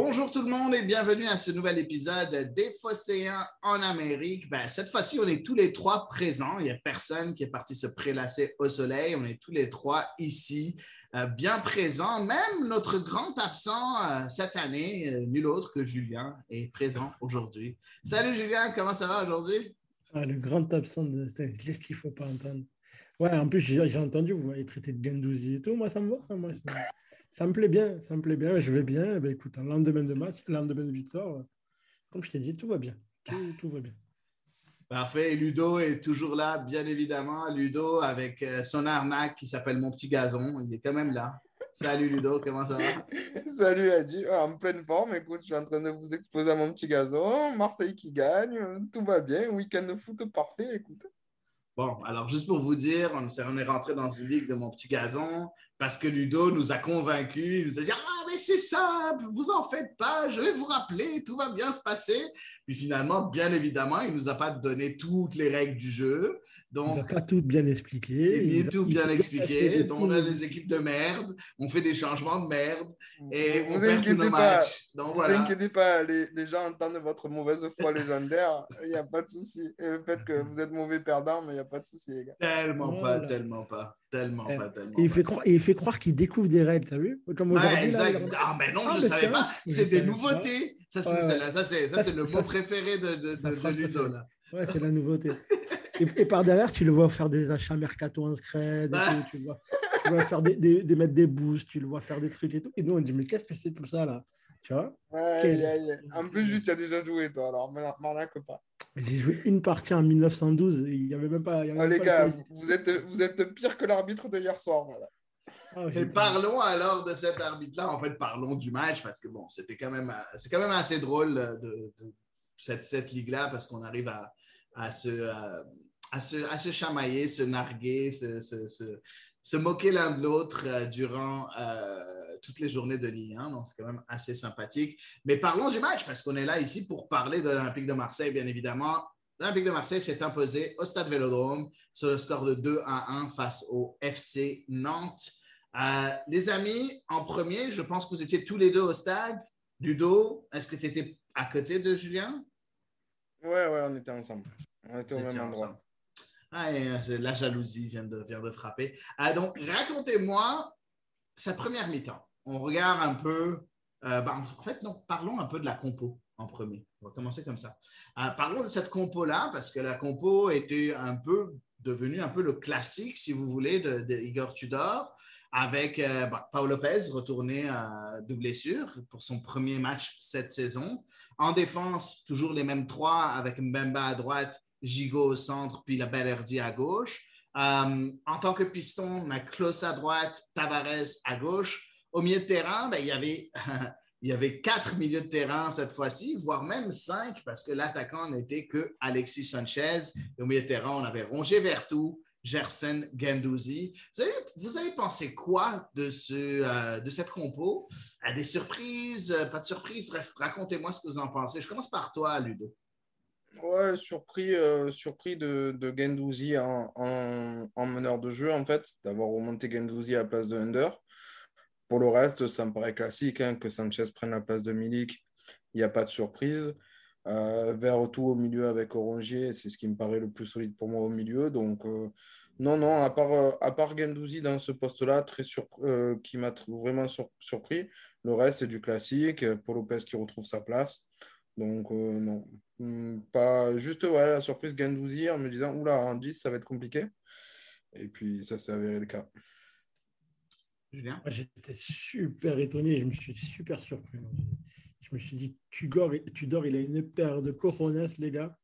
Bonjour tout le monde et bienvenue à ce nouvel épisode des Phocéens en Amérique. Ben, cette fois-ci, on est tous les trois présents. Il n'y a personne qui est parti se prélasser au soleil. On est tous les trois ici, euh, bien présents. Même notre grand absent euh, cette année, euh, nul autre que Julien, est présent aujourd'hui. Salut Julien, comment ça va aujourd'hui? Ah, le grand absent de qu'est-ce qu'il ne faut pas entendre? Ouais, en plus, j'ai entendu, vous m'avez traité de Gendouzi et tout. Moi, ça me va. Moi, ça me plaît bien. Ça me plaît bien. Je vais bien. Ben, écoute, un lendemain de match, lendemain de victoire, comme je t'ai dit, tout va bien. Tout, tout va bien. Parfait. Ludo est toujours là, bien évidemment. Ludo avec euh, son arnaque qui s'appelle Mon Petit Gazon. Il est quand même là. Salut Ludo, comment ça va? Salut Adi, en pleine forme, écoute, je suis en train de vous exposer à mon petit gazon, Marseille qui gagne, tout va bien, week-end de foot parfait, écoute. Bon, alors juste pour vous dire, on est rentré dans une ligue de mon petit gazon parce que Ludo nous a convaincus. Il nous a dit Ah, mais c'est simple, vous en faites pas, je vais vous rappeler, tout va bien se passer. Puis finalement, bien évidemment, il nous a pas donné toutes les règles du jeu. Il a Donc, pas tout bien expliqué. il Il est tout il bien expliqué. Donc, on a des équipes de merde, on fait des changements de merde et vous on vous perd tous nos inquiétez pas, matchs. Donc vous voilà. inquiétez pas, les, les gens entendent votre mauvaise foi légendaire, il n'y a pas de souci. Et le fait que vous êtes mauvais perdant, mais il n'y a pas de souci, les gars. Tellement pas, tellement pas, tellement Eh, pas, tellement il pas. fait croire, et il fait croire qu'il découvre des règles, t'as vu? Comme Ouais, aujourd'hui. là, il- Ah, mais non, Ah, je mais savais pas. C'est des pas. nouveautés. Ça, c'est Ouais, ouais. le mot préféré de, de, Ludo, là. Ouais, c'est la nouveauté. Et, et par derrière, tu le vois faire des achats mercato Ouais. tout, tu, vois, tu vois faire des, des, des- mettre des boosts, tu le vois faire des trucs et tout. Et nous, on dit, mais qu'est-ce que c'est tout ça là? Tu vois? Aïe, aïe, aïe. En plus, tu as déjà joué, toi, alors m'en- m'arnaque pas? J'ai joué une partie en 1912, et il n'y avait même pas. y avait Ah, même les pas gars, le- vous êtes, vous êtes pire que l'arbitre de hier soir. Voilà. Ah, Et j'ai- parlons alors de cet arbitre-là. En fait, parlons du match parce que bon, c'était quand même, c'est quand même assez drôle euh, de, de cette, cette ligue-là parce qu'on arrive à, à se, euh, à, se, à se chamailler, se narguer, se, se, se- se moquer l'un de l'autre euh, durant euh, toutes les journées de Ligue 1. Donc, c'est quand même assez sympathique. Mais parlons du match parce qu'on est là ici pour parler de l'Olympique de Marseille, bien évidemment. L'Olympique de Marseille s'est imposé au Stade Vélodrome sur le score de 2 à 1 face au FC Nantes. Euh, les amis, en premier, je pense que vous étiez tous les deux au stade. Ludo, est-ce que tu étais à côté de Julien? Ouais, ouais, on était ensemble. On était au même endroit. ensemble. Ah, euh, la jalousie vient de, frapper. Ah, donc, racontez-moi sa première mi-temps. On regarde un peu. euh, ben, en fait, non, parlons un peu de la compo en premier. On va commencer comme ça. Euh, parlons de cette compo-là, parce que la compo était un peu devenue un peu le classique, si vous voulez, de, de Igor Tudor, avec euh, Paul Lopez retourné euh, de blessure pour son premier match cette saison. En défense, toujours les mêmes trois, avec Mbemba à droite, Gigot au centre, puis la Bellerdi à gauche. Euh, en tant que piston, Klaus à droite, Tavares à gauche. Au milieu de terrain, ben, il, y avait, il y avait quatre milieux de terrain cette fois-ci, voire même cinq, parce que l'attaquant n'était que Alexis Sanchez. Et au milieu de terrain, on avait Rongier Vertou, Gerson Gendouzi. Vous avez, vous avez pensé quoi de, ce, euh, de cette compo? Des surprises, pas de surprises? Bref, racontez-moi ce que vous en pensez. Je commence par toi, Ludo. Ouais, surpris, euh, surpris de, de Gendouzi en, en- en meneur de jeu, en fait, d'avoir remonté Gendouzi à la place de Under. Pour le reste, ça me paraît classique hein, que Sanchez prenne la place de Milik. Il n'y a pas de surprise. Euh, tout au milieu avec Orangier, c'est ce qui me paraît le plus solide pour moi au milieu. Donc, euh, non, non, à part, euh, à part Gendouzi dans ce poste-là, très euh, qui m'a vraiment sur- surpris. Le reste, c'est du classique. Paul Lopez qui retrouve sa place. Donc, non. Hmm, Pas juste ouais, la surprise Gendouzi en me disant Oula, en 10, ça va être compliqué. Et puis, ça s'est avéré le cas. Julien? J'étais super étonné, je me suis super surpris. Je me suis dit, Tudor, Tudor il a une paire de cojones, les gars,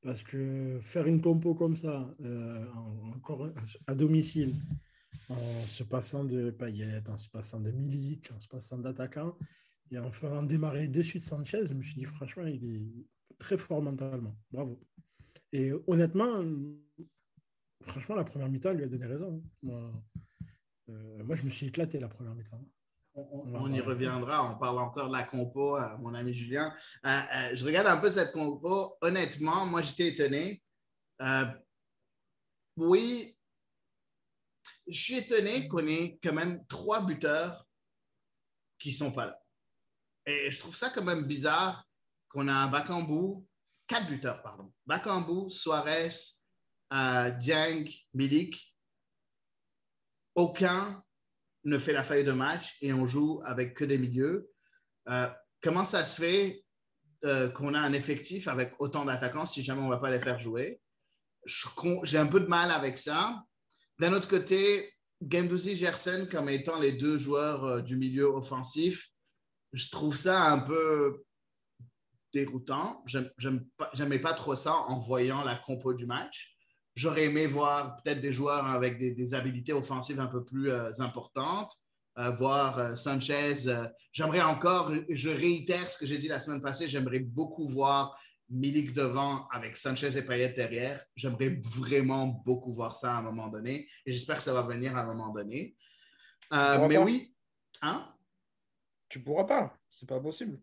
parce que faire une compo comme ça, euh, encore à domicile, en se passant de Payet, en se passant de Milik, en se passant d'attaquant, et en faisant démarrer dessus de Sanchez, je me suis dit, franchement, il est très fort mentalement. Bravo. Et honnêtement, franchement, la première mi-temps lui a donné raison. hein. Moi, euh, moi, je me suis éclaté la première mi-temps. On, on- Ouais, on y reviendra. On parle encore de la compo, euh, mon ami Julien. Euh, je regarde un peu cette compo. Honnêtement, moi, j'étais étonné. Oui, je suis étonné qu'on ait quand même trois buteurs qui ne sont pas là. Et je trouve ça quand même bizarre qu'on a Bakambu, quatre buteurs, pardon. Bakambu, Suarez, euh, Dieng, Milik. Aucun ne fait la feuille de match et on joue avec que des milieux. Euh, comment ça se fait euh, qu'on a un effectif avec autant d'attaquants si jamais on ne va pas les faire jouer? J'ai un peu de mal avec ça. D'un autre côté, Gendouzi, Gerson comme étant les deux joueurs euh, du milieu offensif, je trouve ça un peu déroutant. J'aimais pas trop ça en voyant la compo du match. J'aurais aimé voir peut-être des joueurs avec des, des habilités offensives un peu plus euh, importantes, euh, voir euh, Sanchez. j'aimerais encore, je réitère ce que j'ai dit la semaine passée, j'aimerais beaucoup voir Milik devant avec Sanchez et Payet derrière. J'aimerais vraiment beaucoup voir ça à un moment donné et j'espère que ça va venir à un moment donné. Mais pas. oui, hein? Tu pourras pas. C'est pas possible.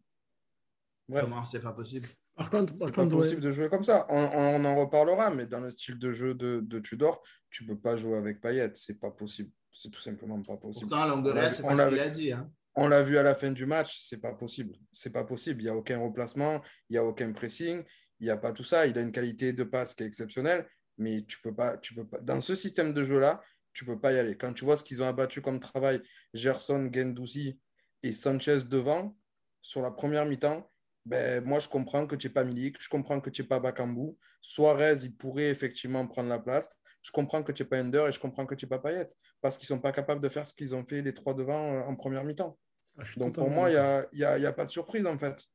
Comment c'est pas possible? Par contre, par C'est pas ouais. possible de jouer comme ça. On, on en reparlera, mais dans le style de jeu de, de Tudor, tu peux pas jouer avec Payet. C'est pas possible. C'est tout simplement pas possible. Pourtant, Longoria, c'est On pas ce qu'il a dit. Hein? On l'a vu à la fin du match, c'est pas possible. C'est pas possible. Il n'y a aucun replacement, il n'y a aucun pressing, il n'y a pas tout ça. Il a une qualité de passe qui est exceptionnelle, mais tu peux pas, tu peux pas. Dans ce système de jeu-là, tu peux pas y aller. Quand tu vois ce qu'ils ont abattu comme travail, Gerson, Gendouzi et Sanchez devant, sur la première mi-temps, ben, moi, je comprends que tu n'es pas Milik, je comprends que tu n'es pas Bakambu. Suarez, il pourrait effectivement prendre la place. Je comprends que tu n'es pas Ender et je comprends que tu n'es pas Payet parce qu'ils ne sont pas capables de faire ce qu'ils ont fait les trois devant euh, en première mi-temps. Ah, Donc pour moi, il n'y a, y a- il y a pas de surprise en fait.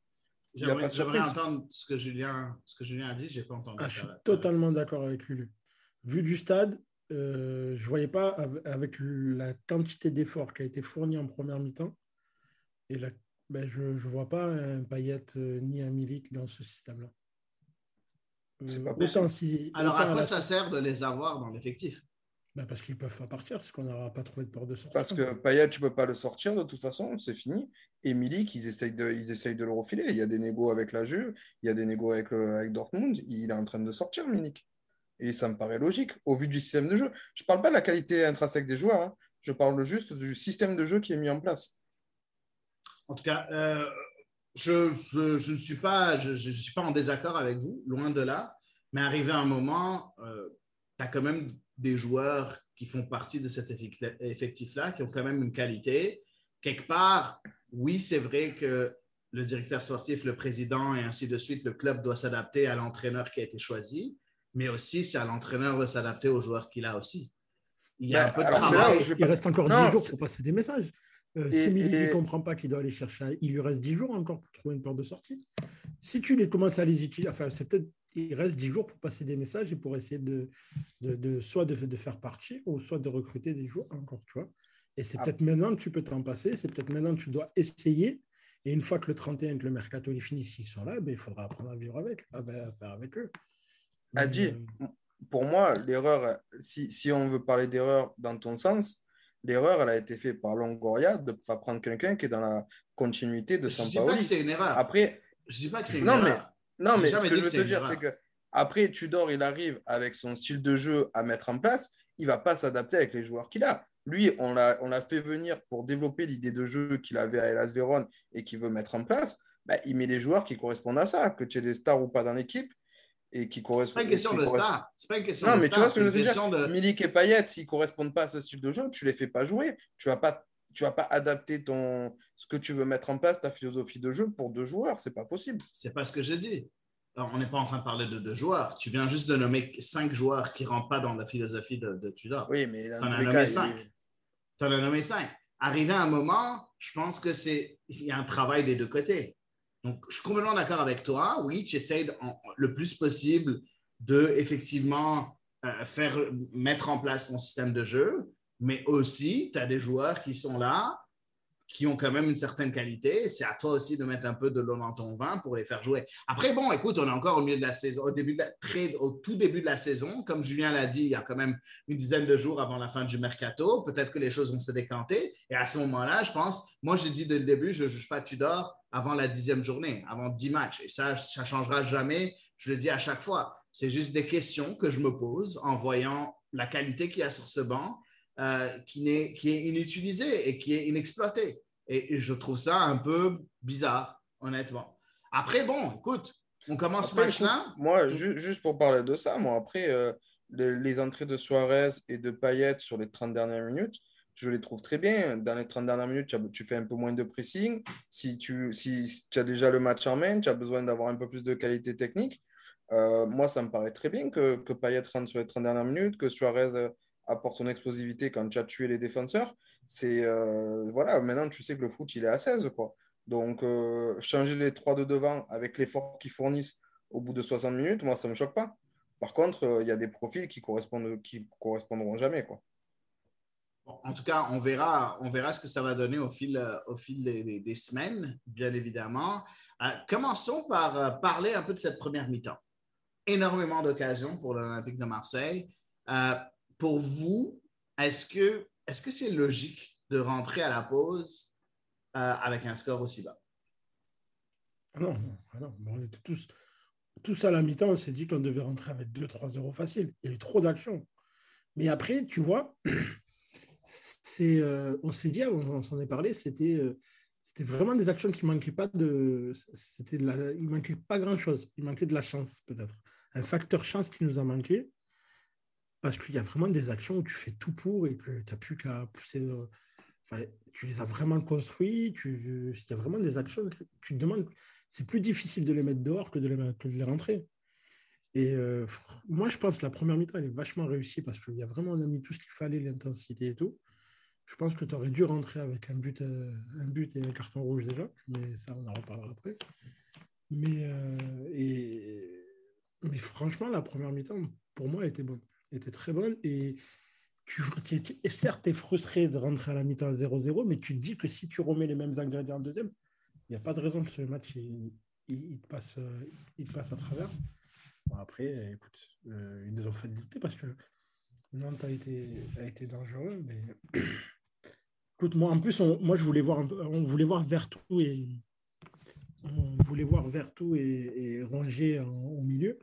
J'aimerais entendre ce que Julien, ce que Julien a dit, je n'ai pas entendu. Ah, je suis totalement d'accord avec Lulu. Vu du stade, euh, je ne voyais pas av- avec la quantité d'efforts qui a été fournie en première mi-temps. Et la- ben, je ne vois pas un Payet euh, ni un Milik dans ce système-là. C'est Euh, si, Alors, à quoi la- ça sert de les avoir dans l'effectif? Ben, Parce qu'ils ne peuvent pas partir, c'est qu'on n'aura pas trouvé de porte de sortie. Parce que Payet, tu ne peux pas le sortir de toute façon, c'est fini. Et Milik, ils essayent, de, ils essayent de le refiler. Il y a des négos avec la Juve, il y a des négos avec, le- avec Dortmund. Il est en train de sortir, Milik. Et ça me paraît logique au vu du système de jeu. Je ne parle pas de la qualité intrinsèque des joueurs, hein. je parle juste du système de jeu qui est mis en place. En tout cas, euh, je, je- je ne suis pas, je, je suis pas en désaccord avec vous, loin de là. Mais arrivé à un moment, tu as quand même des joueurs qui font partie de cet effecti- effectif-là, qui ont quand même une qualité. Quelque part, oui, c'est vrai que le directeur sportif, le président et ainsi de suite, le club doit s'adapter à l'entraîneur qui a été choisi, mais aussi c'est à l'entraîneur de s'adapter aux joueurs qu'il a aussi. Il y a Ben, un peu de là travail. Il reste encore Non, 10 jours pour passer des messages. Euh, Et- si Milik ne et- comprend pas qu'il doit aller chercher, il lui reste 10 jours encore pour trouver une porte de sortie. Si tu les commences à les utiliser, enfin, c'est peut-être, il reste 10 jours pour passer des messages et pour essayer de, de, de- soit de, de faire partir ou soit de recruter des joueurs encore, tu vois. Et c'est Ah. peut-être maintenant que tu peux t'en passer, c'est peut-être maintenant que tu dois essayer. Et une fois que le 31, que le mercato est fini, s'ils sont là, ben, il faudra apprendre à vivre avec, à, à faire avec eux. Adi, euh, pour moi, l'erreur, si, si on veut parler d'erreur dans ton sens, l'erreur, elle a été faite par Longoria de ne pas prendre quelqu'un qui est dans la continuité de Je ne dis pas Sampaoli. que c'est une erreur. Après, Je ne dis pas que c'est une Non, mais- erreur. non, J'ai mais ce que je veux te dire, c'est que après, Tudor, il arrive avec son style de jeu à mettre en place, il va pas s'adapter avec les joueurs qu'il a. Lui, on l'a fait venir pour développer l'idée de jeu qu'il avait à Hellas Vérone et qu'il veut mettre en place. Bah, il met des joueurs qui correspondent à ça, que tu aies des stars ou pas dans l'équipe et qui C'est correspondent. pas une question de correspondent- star. C'est pas une question Non, de mais tu vois ce que je c'est veux dire. de- Milik et Payet, s'ils correspondent pas à ce style de jeu, tu les fais pas jouer. Tu vas pas, tu vas pas adapter ton ce que tu veux mettre en place, ta philosophie de jeu pour deux joueurs. C'est pas possible. C'est pas ce que je dis. Alors, on n'est pas en train de parler de deux joueurs. Tu viens juste de nommer cinq joueurs qui ne rentrent pas dans la philosophie de, de Tudor. Oui, mais T'en tous as nommé cinq. Tu en as nommé cinq. Arrivé à un moment, je pense que c'est il y a un travail des deux côtés. Donc, je suis complètement d'accord avec toi. Oui, en- le plus possible de effectivement euh, faire mettre en place ton système de jeu, mais aussi tu as des joueurs qui sont là, qui ont quand même une certaine qualité. C'est à toi aussi de mettre un peu de l'eau dans ton vin pour les faire jouer. Après, bon, écoute, on est encore au milieu de la saison, au début de la, très- au tout début de la saison. Comme Julien l'a dit, il y a quand même une dizaine de jours avant la fin du mercato. Peut-être que les choses vont se décanter. Et à ce moment-là, je pense, moi, j'ai dit dès le début, je ne juge pas Tudor avant la dixième journée, avant dix matchs. Et ça, ça ne changera jamais. Je le dis à chaque fois. C'est juste des questions que je me pose en voyant la qualité qu'il y a sur ce banc euh, qui, n'est- qui est inutilisée et qui est inexploitée. Et, je trouve ça un peu bizarre, honnêtement. Après, bon, écoute, on commence match-là. écoute, Moi, ju- juste pour parler de ça, moi, après, euh, le- les entrées de Suarez et de Payet sur les 30 dernières minutes, je les trouve très bien. Dans les 30 dernières minutes, tu, fais un peu moins de pressing. Si tu, si, si tu as déjà le match en main, tu as besoin d'avoir un peu plus de qualité technique. Euh, moi, ça me paraît très bien que, que Payet rentre sur les 30 dernières minutes, que Suarez euh, apporte son explosivité quand tu as tué les défenseurs. C'est euh, voilà, maintenant tu sais que le foot il est à 16 quoi. Donc euh, changer les trois de devant avec l'effort qu'ils fournissent au bout de 60 minutes, moi ça me choque pas. Par contre, euh, il y a des profils qui correspondent qui correspondront jamais quoi. En tout cas, on verra, on verra ce que ça va donner au fil, au fil des, des- semaines, bien évidemment. Commençons par parler un peu de cette première mi-temps. Énormément d'occasions pour l'Olympique de Marseille. Pour vous, est-ce que est-ce que c'est logique de rentrer à la pause euh, avec un score aussi bas? Ah non, non, ah on était tous, tous à la mi-temps, on s'est dit qu'on devait rentrer avec 2-3-0 facile. Il y a eu trop d'actions. Mais après, tu vois, c'est, euh, on s'est dit, on, s'en est parlé, c'était, euh, c'était vraiment des actions qui manquaient pas de. C'était de il manquait pas grand-chose. Il manquait de la chance, peut-être. Un facteur chance qui nous a manqué. Parce qu'il y a vraiment des actions où tu fais tout pour et que tu n'as plus qu'à pousser. euh, tu les as vraiment construits. Tu, il y a vraiment des actions que tu te demandes. C'est plus difficile de les mettre dehors que de les, rentrer. Et euh, moi, je pense que la première mi-temps, elle est vachement réussie parce qu'il y a vraiment, on a mis tout ce qu'il fallait, l'intensité et tout. Je pense que tu aurais dû rentrer avec un but, euh, un but et un carton rouge déjà, mais ça, on en reparlera après. Mais, euh, franchement, la première mi-temps, pour moi, était bonne. Était très bonne. Et tu, tu- certes, tu es frustré de rentrer à la mi-temps à 0-0, mais tu te dis que si tu remets les mêmes ingrédients en deuxième, il n'y a pas de raison que ce match, il, te, passe, euh, il passe à travers. Bon, après, écoute, euh, ils nous ont fait douter parce que Nantes a été, a été dangereux. Mais écoute, moi, en plus, on- moi, je voulais voir, on voulait voir Vertou et on voulait voir Vertou et, et au milieu.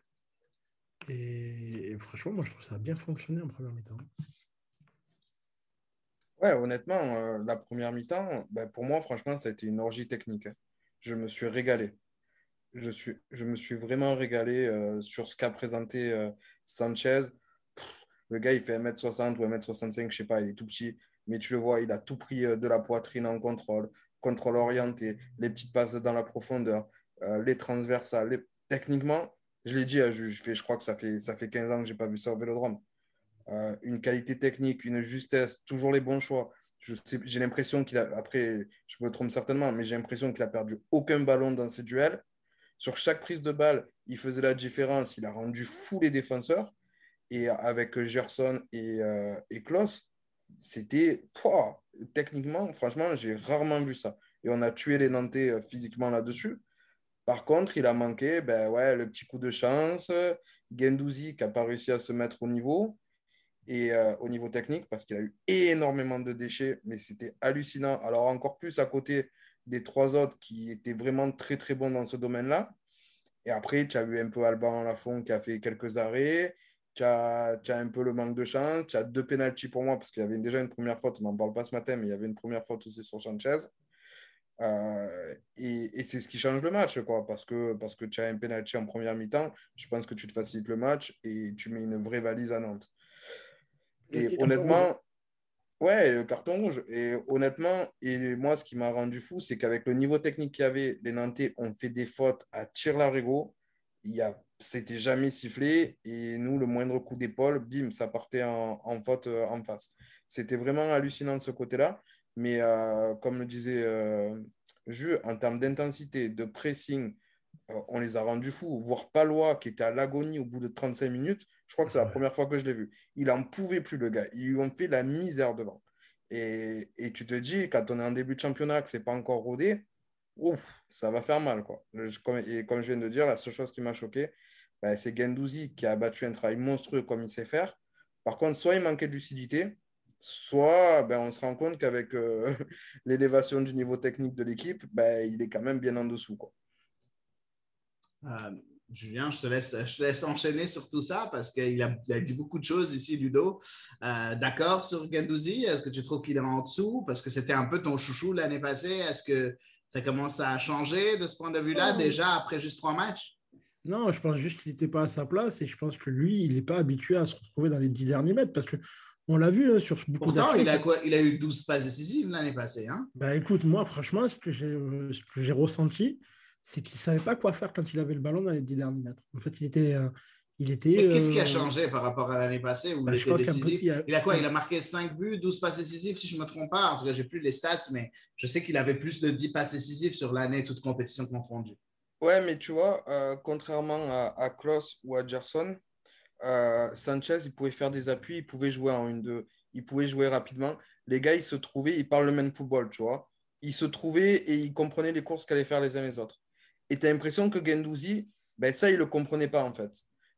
Et, franchement, moi, je trouve ça a bien fonctionné en première mi-temps. Ouais, honnêtement, euh, la première mi-temps, ben, pour moi, franchement, ça a été une orgie technique. hein. Je me suis régalé. Je suis, je me suis vraiment régalé euh, sur ce qu'a présenté euh, Sanchez. Le gars, il fait 1m60 ou 1m65, je sais pas, il est tout petit, mais tu le vois, il a tout pris de la poitrine en contrôle, contrôle orienté, les petites passes dans la profondeur, les transversales. les- Techniquement, je l'ai dit, hein, je, crois que ça fait, ça fait 15 ans que je n'ai pas vu ça au vélodrome. Euh, une qualité technique, une justesse, toujours les bons choix. J'ai l'impression qu'il a, après, je me trompe certainement, mais j'ai l'impression qu'il a perdu aucun ballon dans ses duels. Sur chaque prise de balle, il faisait la différence. Il a rendu fou les défenseurs. Et avec Gerson et, euh, et Klaus, c'était techniquement, franchement, j'ai rarement vu ça. Et on a tué les Nantais euh, physiquement là-dessus. Par contre, il a manqué ben ouais, le petit coup de chance. Gendouzi qui n'a pas réussi à se mettre au niveau et euh, au niveau technique parce qu'il a eu énormément de déchets, mais c'était hallucinant. Alors encore plus à côté des trois autres qui étaient vraiment très très bons dans ce domaine-là. Et après, tu as eu un peu Alban Lafont qui a fait quelques arrêts. Tu as, un peu le manque de chance. Tu as deux pénalties pour moi parce qu'il y avait déjà une première faute. On n'en parle pas ce matin, mais il y avait une première faute aussi sur Sanchez. Euh, et, et c'est ce qui change le match, quoi, parce que, parce que tu as un penalty en première mi-temps, je pense que tu te facilites le match et tu mets une vraie valise à Nantes. Et honnêtement, ouais, le carton rouge. Et honnêtement, et moi, ce qui m'a rendu fou, c'est qu'avec le niveau technique qu'il y avait, les Nantais ont fait des fautes à tir larigot. il y a, c'était jamais sifflé. Et nous, le moindre coup d'épaule, bim, ça partait en, en faute euh, en face. C'était vraiment hallucinant de ce côté-là. Mais euh, comme le disait euh, Jules, en termes d'intensité, de pressing, euh, on les a rendus fous. Voir Palois qui était à l'agonie au bout de 35 minutes, je crois que c'est la première fois que je l'ai vu. Il n'en pouvait plus, le gars. Ils lui ont fait la misère devant. Et, et tu te dis, quand on est en début de championnat, que ce n'est pas encore rodé, ouf, ça va faire mal. Quoi. Et comme je viens de dire, la seule chose qui m'a choqué, ben, c'est Gendouzi qui a battu un travail monstrueux comme il sait faire. Par contre, soit il manquait de lucidité, soit ben, on se rend compte qu'avec euh, l'élévation du niveau technique de l'équipe, ben, il est quand même bien en dessous. Quoi. Euh, Julien, je te, laisse, je te laisse enchaîner sur tout ça parce qu'il a, il a dit beaucoup de choses ici, Ludo. Euh, D'accord sur Gendouzi? Est-ce que tu trouves qu'il est en dessous? Parce que c'était un peu ton chouchou l'année passée. Est-ce que ça commence à changer de ce point de vue-là déjà après juste trois matchs? Non, je pense juste qu'il n'était pas à sa place et je pense que lui, il n'est pas habitué à se retrouver dans les 10 derniers mètres parce que on l'a vu hein, sur beaucoup Pourtant, il a, quoi, il a eu 12 passes décisives l'année passée. Hein Bah écoute, moi, franchement, ce que j'ai euh, ressenti, c'est qu'il ne savait pas quoi faire quand il avait le ballon dans les 10 derniers mètres. En fait, il était. euh, il était Qu'est-ce qui a euh, changé par rapport à l'année passée où bah, il je était décisif? il a- Il a quoi? Il a marqué 5 buts, 12 passes décisives, si je ne me trompe pas. En tout cas, j'ai plus les stats, mais je sais qu'il avait plus de 10 passes décisives sur l'année, toute compétition confondue. Ouais, mais tu vois, euh, contrairement à, à Klaus ou à Gerson, euh, Sanchez, il pouvait faire des appuis, il pouvait jouer en 1-2, il pouvait jouer rapidement. Les gars, ils se trouvaient, ils parlent le même football, tu vois. Ils se trouvaient et ils comprenaient les courses qu'allaient faire les uns les autres. Et tu as l'impression que Gendouzi, ben ça, il ne le comprenait pas, en fait.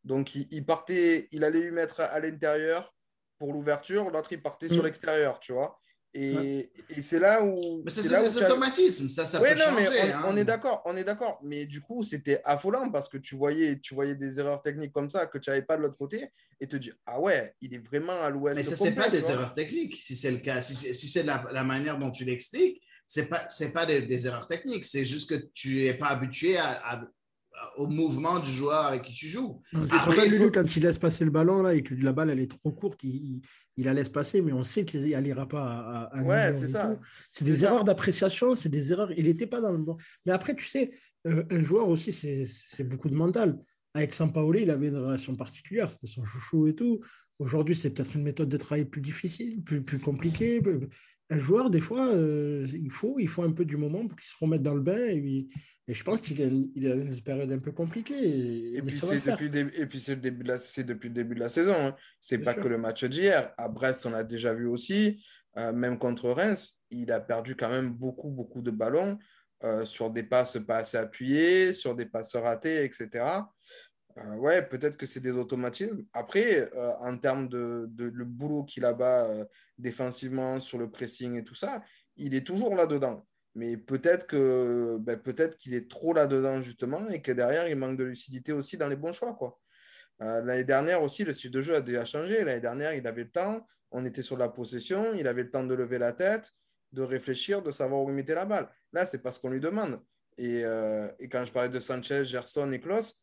Donc, il, il partait, il allait lui mettre à, à l'intérieur pour l'ouverture, l'autre, il partait sur Mm. l'extérieur, tu vois. Et, et c'est là où. Mais c'est des automatismes. Ça, ça Ouais, peut non, changer. mais on, hein. on est d'accord, on est d'accord. Mais du coup, c'était affolant parce que tu voyais, tu voyais des erreurs techniques comme ça que tu n'avais pas de l'autre côté et te dire ah ouais, il est vraiment à l'ouest. Mais ça, complet, pas des erreurs techniques, si c'est le cas. Si, c'est- si c'est la, la manière dont tu l'expliques, c'est pas, c'est pas des, des erreurs techniques. C'est juste que tu n'es pas habitué à- à- au mouvement du joueur avec qui tu joues. C'est Après, faut- quand il laisse passer le ballon là, et que la balle elle est trop courte, il, il- il la laisse passer, mais on sait qu'il n'ira pas à, à un Ouais, c'est ça. tout. C'est des ça. erreurs d'appréciation, c'est des erreurs. Il n'était pas dans le bon. Mais après, tu sais, euh, un joueur aussi, c'est c'est beaucoup de mental. Avec Sampaoli, il avait une relation particulière, c'était son chouchou et tout. Aujourd'hui, c'est peut-être une méthode de travail plus difficile, plus, plus compliquée. Un joueur, des fois, euh, il, faut, il faut un peu du moment pour qu'il se remette dans le bain. Et, puis- et je pense qu'il a, une- il a une période un peu compliquée. Et, puis c'est depuis, le début- de la, c'est depuis le début de la saison. hein. C'est pas sûr. que le match d'hier. À Brest, on l'a déjà vu aussi. Euh, même contre Reims, il a perdu quand même beaucoup, beaucoup de ballons euh, sur des passes pas assez appuyées, sur des passes ratées, etc. Euh, ouais, peut-être que c'est des automatismes. Après, euh, en termes de, le boulot qu'il a bas euh, défensivement sur le pressing et tout ça, il est toujours là-dedans. Mais peut-être que ben, peut-être qu'il est trop là-dedans justement et que derrière, il manque de lucidité aussi dans les bons choix. Quoi. Euh, l'année dernière aussi, le style de jeu a déjà changé. L'année dernière, il avait le temps, on était sur la possession, il avait le temps de lever la tête, de réfléchir, de savoir où il mettait la balle. Là, c'est parce qu'on lui demande. Et, et quand je parlais de Sanchez, Gerson et Klaus,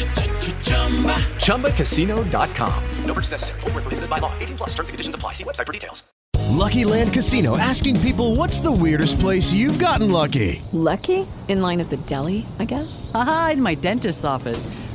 ChumbaCasino.com. No purchase necessary. Void where prohibited by law. 18 plus terms and conditions apply. See website for details. Lucky Land Casino asking people what's the weirdest place you've gotten lucky? Lucky? In line at the deli, I guess? Aha, in my dentist's office.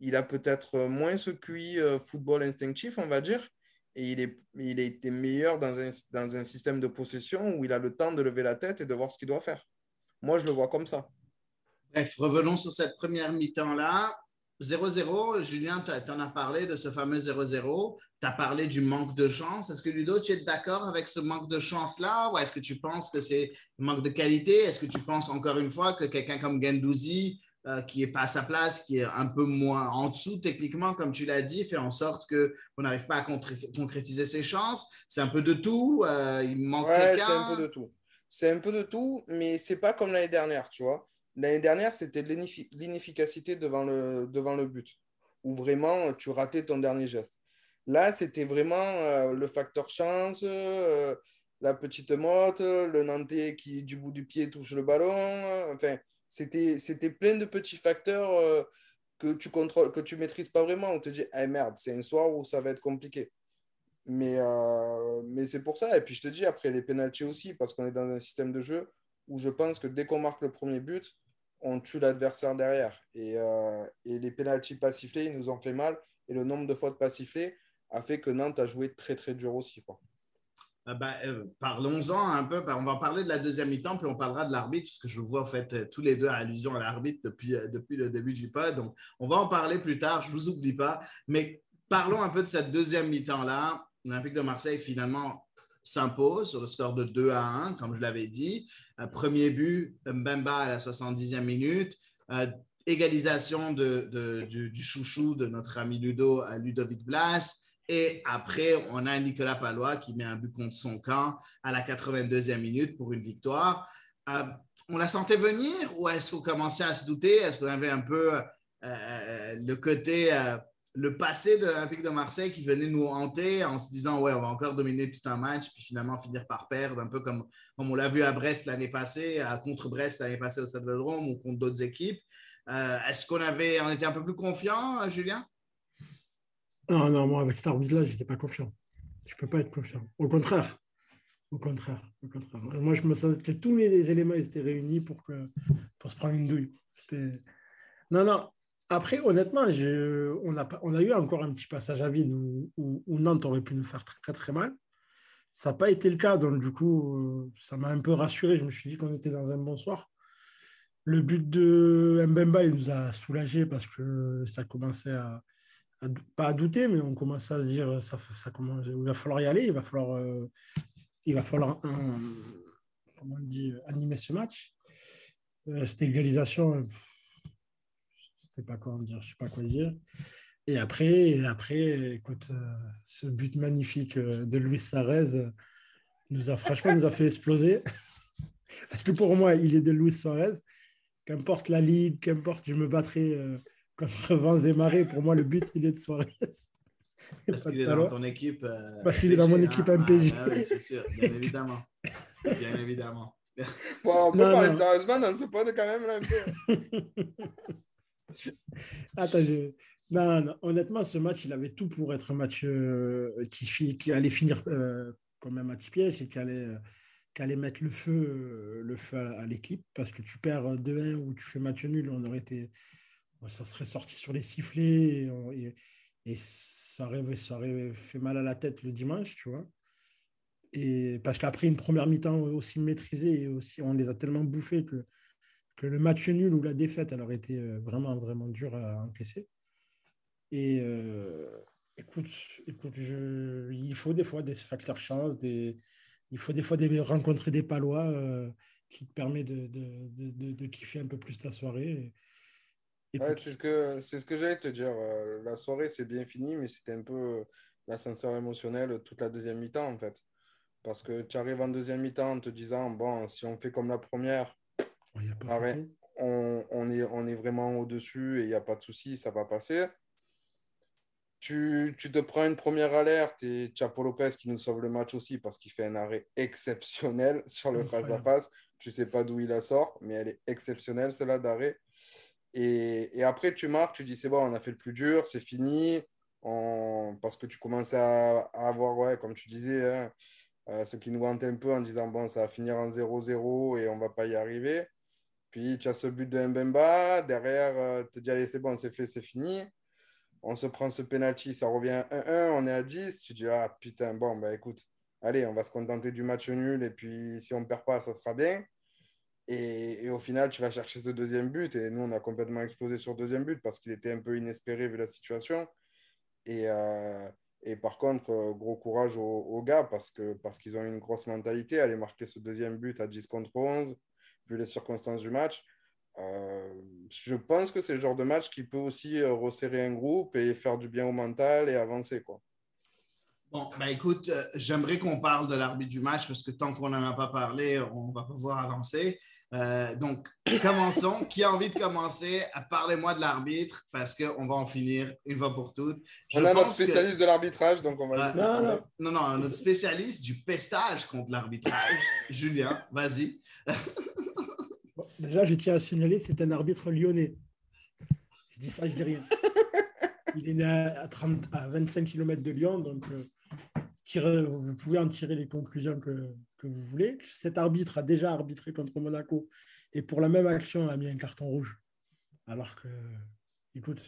Il a peut-être moins ce QI euh, football instinctif, on va dire, et il, est, il a été meilleur dans un, dans un système de possession où il a le temps de lever la tête et de voir ce qu'il doit faire. Moi, je le vois comme ça. Bref, revenons sur cette première mi-temps-là. 0-0, Julien, tu en as parlé de ce fameux 0-0. Tu as parlé du manque de chance. Est-ce que Ludo, tu es d'accord avec ce manque de chance-là? Ou est-ce que tu penses que c'est manque de qualité? Est-ce que tu penses encore une fois que quelqu'un comme Gendouzi, euh, qui n'est pas à sa place, qui est un peu moins en dessous techniquement, comme tu l'as dit, fait en sorte qu'on n'arrive pas à concrétiser ses chances? C'est un peu de tout? euh, il manque Ouais, c'est un peu de tout. C'est un peu de tout, mais c'est pas comme l'année dernière, tu vois. L'année dernière, c'était l'inefficacité devant le, devant le but, où vraiment tu ratais ton dernier geste. Là, c'était vraiment euh, le facteur chance, la petite motte, le Nantais qui, du bout du pied, touche le ballon. enfin, c'était, plein de petits facteurs euh, que tu contrôles, que tu maîtrises pas vraiment. On te dit, ah merde, c'est un soir où ça va être compliqué. Mais, euh, mais c'est pour ça. Et puis je te dis, après les pénalties aussi, parce qu'on est dans un système de jeu où je pense que dès qu'on marque le premier but, on tue l'adversaire derrière. Et, euh, les pénalties pas sifflés, ils nous ont fait mal. Et le nombre de fautes pas sifflées a fait que Nantes a joué très très dur aussi. Ah ben, euh, Parlons-en un peu. On va parler de la deuxième mi-temps, puis on parlera de l'arbitre, puisque je vois en fait euh, tous les deux allusion à l'arbitre depuis, euh, depuis le début du pod. Donc, on va en parler plus tard, je ne vous oublie pas. Mais parlons un peu de cette deuxième mi-temps-là. L'Olympique de Marseille, finalement, s'impose sur le score de 2 à 1, comme je l'avais dit. Premier but, Mbemba à la 70e minute. Égalisation du, du chouchou de notre ami Ludo Ludovic Blas. Et après, on a Nicolas Palois qui met un but contre son camp à la 82e minute pour une victoire. Euh, on la sentait venir ou est-ce qu'on commençait à se douter? Est-ce qu'on avait un peu euh, le côté, euh, le passé de l'Olympique de Marseille qui venait nous hanter en se disant, ouais, on va encore dominer tout un match, puis finalement finir par perdre, un peu comme, comme on l'a vu à Brest l'année passée, à contre Brest l'année passée au Stade Vélodrome ou contre d'autres équipes. Euh, est-ce qu'on on était un peu plus confiant, euh, Julien? Non, non, moi, avec cet arbitre-là, je n'étais pas confiant. Je ne peux pas être confiant. Au contraire. Au contraire. Au contraire. Moi, je me sentais que tous les éléments étaient réunis pour, pour se prendre une douille. Non, non. Après, honnêtement, je- on, a, on a eu encore un petit passage à vide où, où- où Nantes aurait pu nous faire très, très, très mal. Ça n'a pas été le cas. Donc, du coup, euh, ça m'a un peu rassuré. Je me suis dit qu'on était dans un bon soir. Le but de Mbemba, il nous a soulagés parce que ça commençait à, pas à douter, mais on commençait à se dire ça, ça commence, il va falloir y aller, il va falloir, euh, il va falloir comment on animer ce match. Euh, cette égalisation, je sais pas dire, je sais pas quoi dire. Et après, après, écoute, euh, ce but magnifique de Luis Sarez euh, nous a franchement nous a fait exploser. Parce que pour moi, il est de Luis Suarez. Qu'importe la ligue, qu'importe, je me battrai contre vents et marées. Pour moi, le but, il est de Suarez. Parce qu'il est dans ton équipe. euh, Parce qu'il est dans mon équipe hein. MPG. Ah, ah oui, c'est sûr, bien évidemment. Bien évidemment. Bon, on peut Non, parler non. sérieusement dans ce pod quand même. Là, un peu. Attends, je- non, non, honnêtement, ce match, il avait tout pour être un match euh, qui, allait finir euh, comme un match piège et qui allait, euh, qui allait mettre le feu, le feu à, à l'équipe parce que tu perds 2-1 ou tu fais match nul, on aurait été, ça serait sorti sur les sifflets et, ça, aurait, fait mal à la tête le dimanche, tu vois. Et parce qu'après une première mi-temps aussi maîtrisée et aussi on les a tellement bouffés que, le match nul ou la défaite, elle aurait été euh, vraiment, vraiment dur à encaisser. Et euh, écoute, il faut des fois des facteurs chance, des, il faut des fois rencontrer des palois euh, qui te permettent de, kiffer un peu plus ta soirée. Ouais, c'est ce que, c'est ce que j'allais te dire. Euh, La soirée, c'est bien fini, mais c'était un peu l'ascenseur émotionnel toute la deuxième mi-temps, en fait. Parce que tu arrives en deuxième mi-temps en te disant, bon, si on fait comme la première, il y a pas arrête, photo. on, on est, on est vraiment au-dessus et il n'y a pas de souci, ça va passer. Tu, tu te prends une première alerte et Chapo Lopez qui nous sauve le match aussi parce qu'il fait un arrêt exceptionnel sur le face-à-face. Tu ne sais pas d'où il la sort, mais elle est exceptionnelle, celle-là d'arrêt. Et, après, tu marques, tu dis c'est bon, on a fait le plus dur, c'est fini. Parce que tu commences à, avoir, ouais, comme tu disais, hein, euh, ce qui nous hante un peu en disant bon, ça va finir en 0-0 et on va pas y arriver. Puis tu as ce but de Mbemba, derrière, euh, tu te dis allez, c'est bon, c'est fait, c'est fini. On se prend ce penalty, ça revient à 1-1, on est à 10. Tu dis ah putain, bon, bah écoute, allez, on va se contenter du match nul et puis si on perd pas, ça sera bien. Et, au final, tu vas chercher ce deuxième but. Et nous, on a complètement explosé sur le deuxième but parce qu'il était un peu inespéré vu la situation. Et, euh, et par contre, euh, gros courage aux, gars parce que parce qu'ils ont une grosse mentalité. Aller marquer ce deuxième but à 10 contre 11, vu les circonstances du match. Euh, je pense que c'est le genre de match qui peut aussi resserrer un groupe et faire du bien au mental et avancer. Quoi. Bon, ben écoute, j'aimerais qu'on parle de l'arbitre du match parce que tant qu'on n'en a pas parlé, on va pas pouvoir avancer. Euh, donc, commençons. Qui a envie de commencer? Parlez-moi de l'arbitre parce qu'on va en finir une fois pour toutes. Je on a notre que- spécialiste de l'arbitrage, donc on va Ah, non, parler. non, non, notre spécialiste du pestage contre l'arbitrage. Julien, vas-y. Bon, déjà, je tiens à signaler, c'est un arbitre lyonnais. Je dis ça, je dis rien. Il est né à, à 30, à 25 km de Lyon, donc euh, tirez- vous pouvez en tirer les conclusions que, que vous voulez. Cet arbitre a déjà arbitré contre Monaco et pour la même action a mis un carton rouge. Alors que, écoute,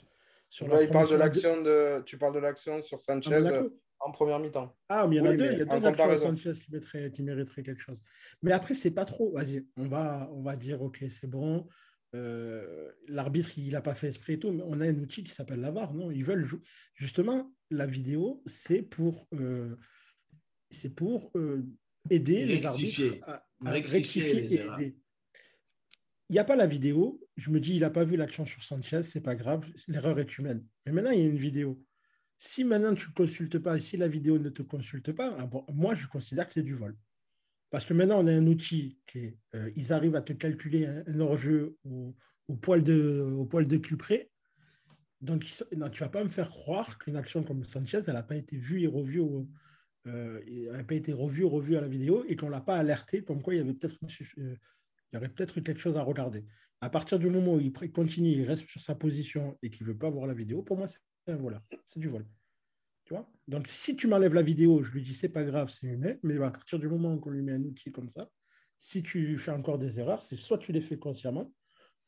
sur Là, la il parle de l'action de... Tu parles de l'action sur Sanchez Monaco. euh, en première mi-temps. Ah, mais il y en a Oui, deux, il y a deux actions. Sanchez qui, mettraient- qui mériteraient quelque chose. Mais après, c'est pas trop. Vas-y, on va, on va dire, OK, c'est bon. Euh, L'arbitre, il n'a pas fait esprit et tout, mais on a un outil qui s'appelle la VAR, non? Ils veulent jou- justement la vidéo, c'est pour, euh, c'est pour euh, aider les arbitres à, à Rectifier rectifier les et aider. Il n'y a pas la vidéo. Je me dis, il n'a pas vu l'action sur Sanchez, c'est pas grave, l'erreur est humaine. Mais maintenant, il y a une vidéo. Si maintenant tu ne consultes pas et si la vidéo ne te consulte pas, ah moi je considère que c'est du vol. Parce que maintenant on a un outil qui est, euh, ils arrivent à te calculer un, un hors-jeu au, au poil de, au poil de cul près. Donc ils sont- non, tu ne vas pas me faire croire qu'une action comme Sanchez, elle n'a pas été vue et revue, au- euh, et elle n'a pas été revue, revue à la vidéo et qu'on ne l'a pas alerté comme quoi il y avait peut-être euh, aurait peut-être eu quelque chose à regarder. À partir du moment où il continue, il reste sur sa position et qu'il ne veut pas voir la vidéo, pour moi, c'est un voleur. C'est du vol. Tu vois? Donc, si tu m'enlèves la vidéo, je lui dis, c'est pas grave, c'est humain, mais à partir du moment qu'on lui met un outil comme ça, si tu fais encore des erreurs, c'est soit tu les fais consciemment,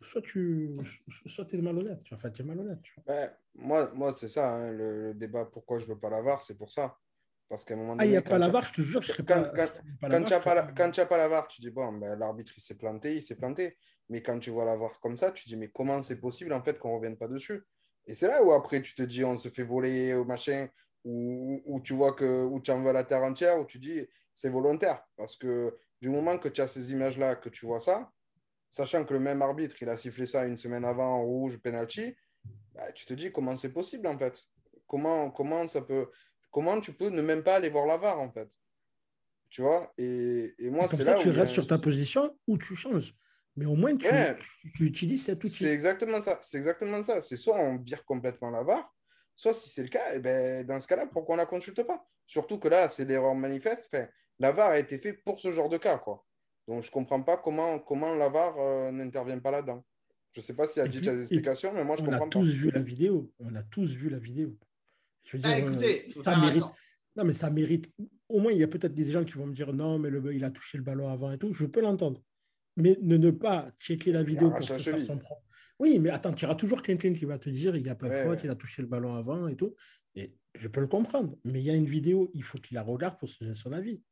soit tu soit es malhonnête. Tu. Enfin, es malhonnête. Moi, moi c'est ça, hein, le, le débat pourquoi je veux pas la VAR, c'est pour ça. Parce qu'à un moment Ah, il n'y donné, a pas la VAR, je te jure, je serais quand, pas. quand, tu n'as pas, la- VAR, tu dis, bon, ben, l'arbitre, il s'est planté, il s'est planté. Mais quand tu vois la VAR comme ça, tu dis, mais comment c'est possible, en fait, qu'on ne revienne pas dessus? Et c'est là où, après, tu te dis, on se fait voler au machin, ou ou tu vois que tu en veux à la terre entière, où tu dis, c'est volontaire. Parce que du moment que tu as ces images-là, que tu vois ça, sachant que le même arbitre, il a sifflé ça une semaine avant, en rouge, penalty, bah, tu te dis, comment c'est possible, en fait? Comment, comment ça peut... Comment tu peux ne même pas aller voir la VAR, en fait? Tu vois? Et, et moi, Comme c'est ça, là tu où a restes sur ta position ou tu changes. Mais au moins, tu, Ouais. tu, tu utilises cet outil. C'est exactement ça. C'est exactement ça. C'est soit on vire complètement la VAR, soit si c'est le cas, eh ben, dans ce cas-là, pourquoi on ne la consulte pas? Surtout que là, c'est l'erreur manifeste. Enfin, la VAR a été fait pour ce genre de cas. Quoi. Donc, je ne comprends pas comment, comment la VAR euh, n'intervient pas là-dedans. Je ne sais pas si Adjit a des explications, mais moi, je on comprends a pas. tous vu la vidéo. On a tous vu la vidéo. Je veux Ah, dire, écoutez, euh, faut ça faire mérite. Non, mais ça mérite. Au moins, il y a peut-être des gens qui vont me dire non, mais le, il a touché le ballon avant et tout. Je peux l'entendre. Mais ne, ne pas checker la vidéo pour se faire son propre. Oui, mais attends, tu auras toujours quelqu'un qui va te dire il n'y a pas de Ouais, faute, ouais. il a touché le ballon avant et tout. Et je peux le comprendre. Mais il y a une vidéo, il faut qu'il la regarde pour se donner son avis.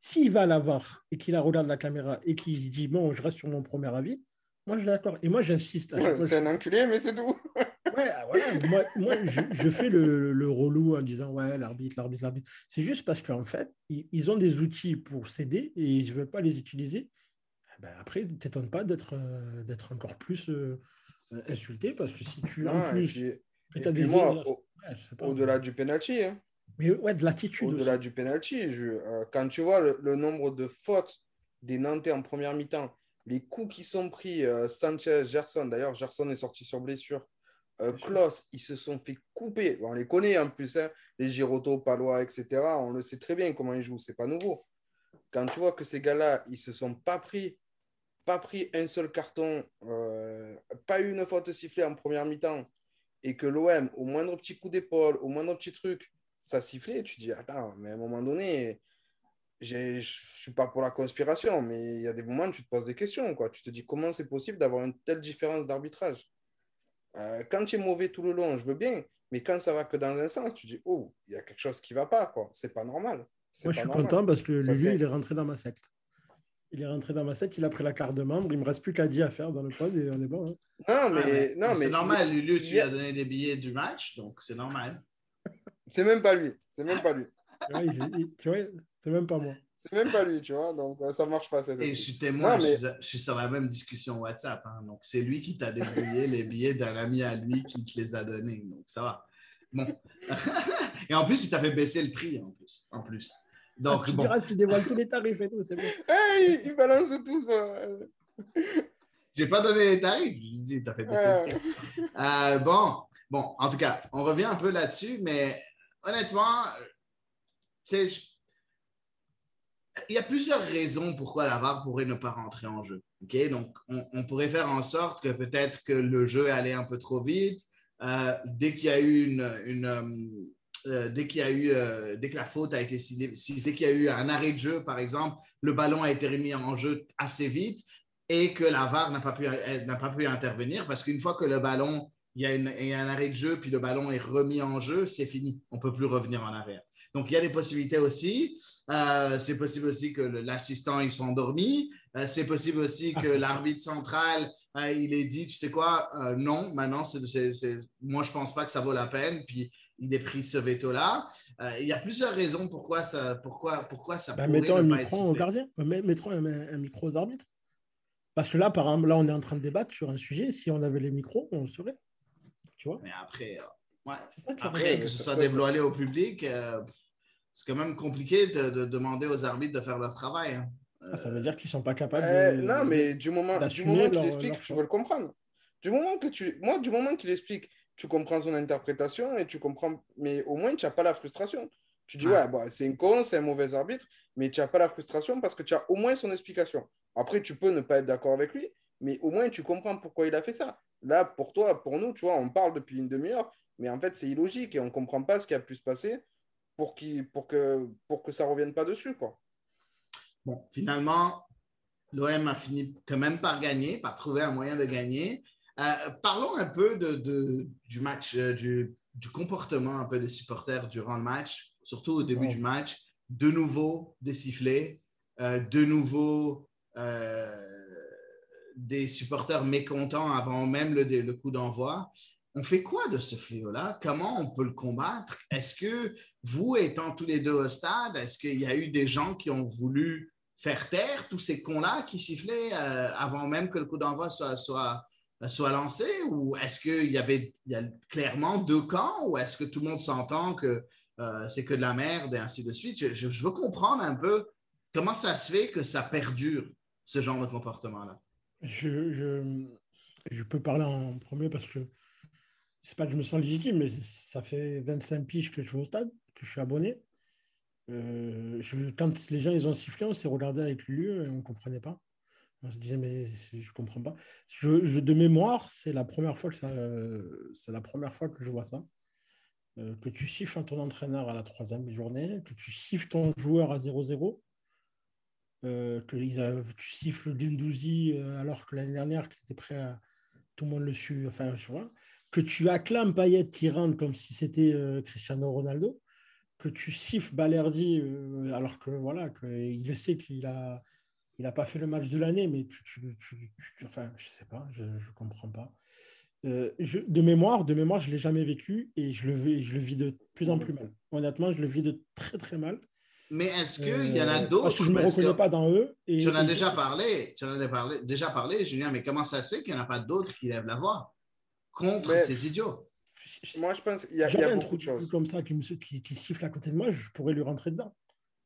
S'il va la voir et qu'il la regarde la caméra et qu'il dit bon, je reste sur mon premier avis, moi je suis d'accord. Et moi j'insiste. Ouais, c'est je- un enculé, mais c'est tout. Ouais, voilà. Moi, moi, je, je fais le, le relou en disant ouais, l'arbitre, l'arbitre, l'arbitre. C'est juste parce qu'en fait, ils, ils ont des outils pour s'aider et ils ne veulent pas les utiliser. Eh Ben après, ne t'étonne pas d'être euh, d'être encore plus euh, insulté parce que si tu en Non, et plus. puis- et puis des au- sais pas. Au-delà du penalty, hein. Mais ouais, de l'attitude. Au-delà du penalty, je- euh, quand tu vois le, le nombre de fautes des Nantais en première mi-temps, les coups qui sont pris, euh, Sanchez, Gerson, d'ailleurs, Gerson est sorti sur blessure, euh, Klaus, ils se sont fait couper. On les connaît en plus, hein, les Giroto, Palois, etc. On le sait très bien comment ils jouent, c'est pas nouveau. Quand tu vois que ces gars-là, ils se sont pas pris, pas pris un seul carton, euh, pas eu une faute sifflée en première mi-temps, et que l'OM, au moindre petit coup d'épaule, au moindre petit truc, ça sifflait, tu dis, attends, mais à un moment donné, je ne suis pas pour la conspiration, mais il y a des moments où tu te poses des questions. Quoi. Tu te dis, comment c'est possible d'avoir une telle différence d'arbitrage? Euh, Quand tu es mauvais tout le long, je veux bien, mais quand ça va que dans un sens, tu dis, oh, il y a quelque chose qui ne va pas. quoi. C'est pas normal. Moi, je suis normal. content parce que Ça, lui, il est rentré dans ma secte. Il est rentré dans ma set, il a pris la carte de membre. Il me reste plus qu'à dire à faire dans le pod et on est bon. hein. Non, mais, Ouais, mais- non, mais mais c'est normal, Lulu, tu lui a- as donné des billets du match, donc c'est normal. C'est même pas lui. C'est même pas lui. Vois, tu vois, c'est même pas moi. C'est même pas lui, tu vois. Donc euh, ça marche pas. cette Et je suis témoin, Non, mais- je, suis, je suis sur la même discussion WhatsApp. hein. donc, c'est lui qui t'a débrouillé les billets d'un ami à lui qui te les a donnés. Donc, ça va. Bon. et en plus, il t'a fait baisser le prix, en plus. En plus. Donc, Ah, tu bon. diras, tu dévoiles tous les tarifs et tout, c'est bon. Hey, il balance tout. ça. J'ai pas donné les tarifs. Je dis, t'as fait baisser le prix. Euh, bon, bon, en tout cas, on revient un peu là-dessus, mais honnêtement, tu sais, je- il y a plusieurs raisons pourquoi la VAR pourrait ne pas rentrer en jeu. Donc, on, pourrait faire en sorte que peut-être que le jeu allait un peu trop vite. euh, dès qu'il y a eu euh, euh, dès qu'il a eu, dès que la faute a été dès qu'il y a eu un arrêt de jeu, par exemple, le ballon a été remis en jeu assez vite et que la VAR n'a pas pu, n'a pas pu intervenir parce qu'une fois que le ballon, il y, a y a un arrêt de jeu, puis le ballon est remis en jeu, c'est fini. On ne peut plus revenir en arrière. Donc, il y a des possibilités aussi. Euh, c'est possible aussi que l'assistant, il soit endormi. Euh, c'est possible aussi que l'arbitre central, euh, il ait dit, tu sais quoi, euh, non, maintenant, c'est, moi, je ne pense pas que ça vaut la peine. Puis, il ait pris ce veto-là. Euh, il y a plusieurs raisons pourquoi ça, pourquoi, pourquoi ça Bah, pourrait mettons un pas être micro au gardien, met- mettons un, un micro aux arbitres. Parce que là, par exemple, là, on est en train de débattre sur un sujet. Si on avait les micros, on le saurait. Tu vois? Mais après, euh, ouais. Ça Après, que ce soit dévoilé au public, euh, c'est quand même compliqué de, de demander aux arbitres de faire leur travail. hein. Ah, ça veut dire qu'ils sont pas capables Euh, de. non, mais du moment, du moment qu'il leur- explique, leur je peux le comprendre. Du moment que tu, moi, du moment qu'il explique, tu comprends son interprétation et tu comprends, mais au moins tu n'as pas la frustration. Tu dis, Ouais. ouais, bah, c'est un con, c'est un mauvais arbitre, mais tu n'as pas la frustration parce que tu as au moins son explication. Après, tu peux ne pas être d'accord avec lui, mais au moins tu comprends pourquoi il a fait ça. Là, pour toi, pour nous, tu vois, on parle depuis une demi-heure, mais en fait, c'est illogique et on ne comprend pas ce qui a pu se passer pour, pour, que, pour que ça ne revienne pas dessus, quoi. Bon, finalement, l'OM a fini quand même par gagner, par trouver un moyen de gagner. Euh, parlons un peu de, de- du match, euh, du, du comportement un peu des supporters durant le match, surtout au début du match. De nouveau des sifflets, euh, de nouveau des supporters mécontents avant même le, le coup d'envoi. On fait quoi de ce fléau-là? Comment on peut le combattre? Est-ce que vous, étant tous les deux au stade, est-ce qu'il y a eu des gens qui ont voulu faire taire tous ces cons-là qui sifflaient euh, avant même que le coup d'envoi soit, soit, lancé? Ou est-ce qu'il y avait il y clairement deux camps? Ou est-ce que tout le monde s'entend que euh, c'est que de la merde et ainsi de suite? Je, veux comprendre un peu comment ça se fait que ça perdure, ce genre de comportement-là. Je peux parler en premier parce que c'est pas que je me sens légitime, mais ça fait 25 piges que je suis au stade, que je suis abonné. Euh, quand les gens ils ont sifflé, on s'est regardé avec lui et on ne comprenait pas. On se disait, mais je ne comprends pas. De mémoire, c'est la première fois que ça, c'est la première fois que je vois ça. Euh, que tu siffles ton entraîneur à la troisième journée, que tu siffles ton joueur à 0-0, euh, que tu siffles Gendouzi alors que l'année dernière, était prêt. Tout le monde le suit, enfin, je vois. Que tu acclames Payet qui rentre comme si c'était euh, Cristiano Ronaldo. Que tu siffles Balerdi euh, alors que voilà, que, il sait qu'il a. Il n'a pas fait le match de l'année, mais tu, tu- tu- tu- enfin, je sais pas, je ne comprends pas. Euh, je- de mémoire, de mémoire, je l'ai jamais vécu et je le, vis- je le vis de plus en plus mal. Honnêtement, je le vis de très très mal. Mais est-ce qu'il Euh, y en a d'autres? Parce que je ne me reconnais que pas dans eux. Et, Tu en as déjà parlé, tu en as parlé, déjà parlé, Julien, mais comment ça se fait qu'il n'y en a pas d'autres qui lèvent la voix? Contre Mais- ces idiots? Moi, je pense qu'il y a, il y J'aurais a un beaucoup truc de choses. comme ça qui, me, qui, qui siffle à côté de moi, je pourrais lui rentrer dedans.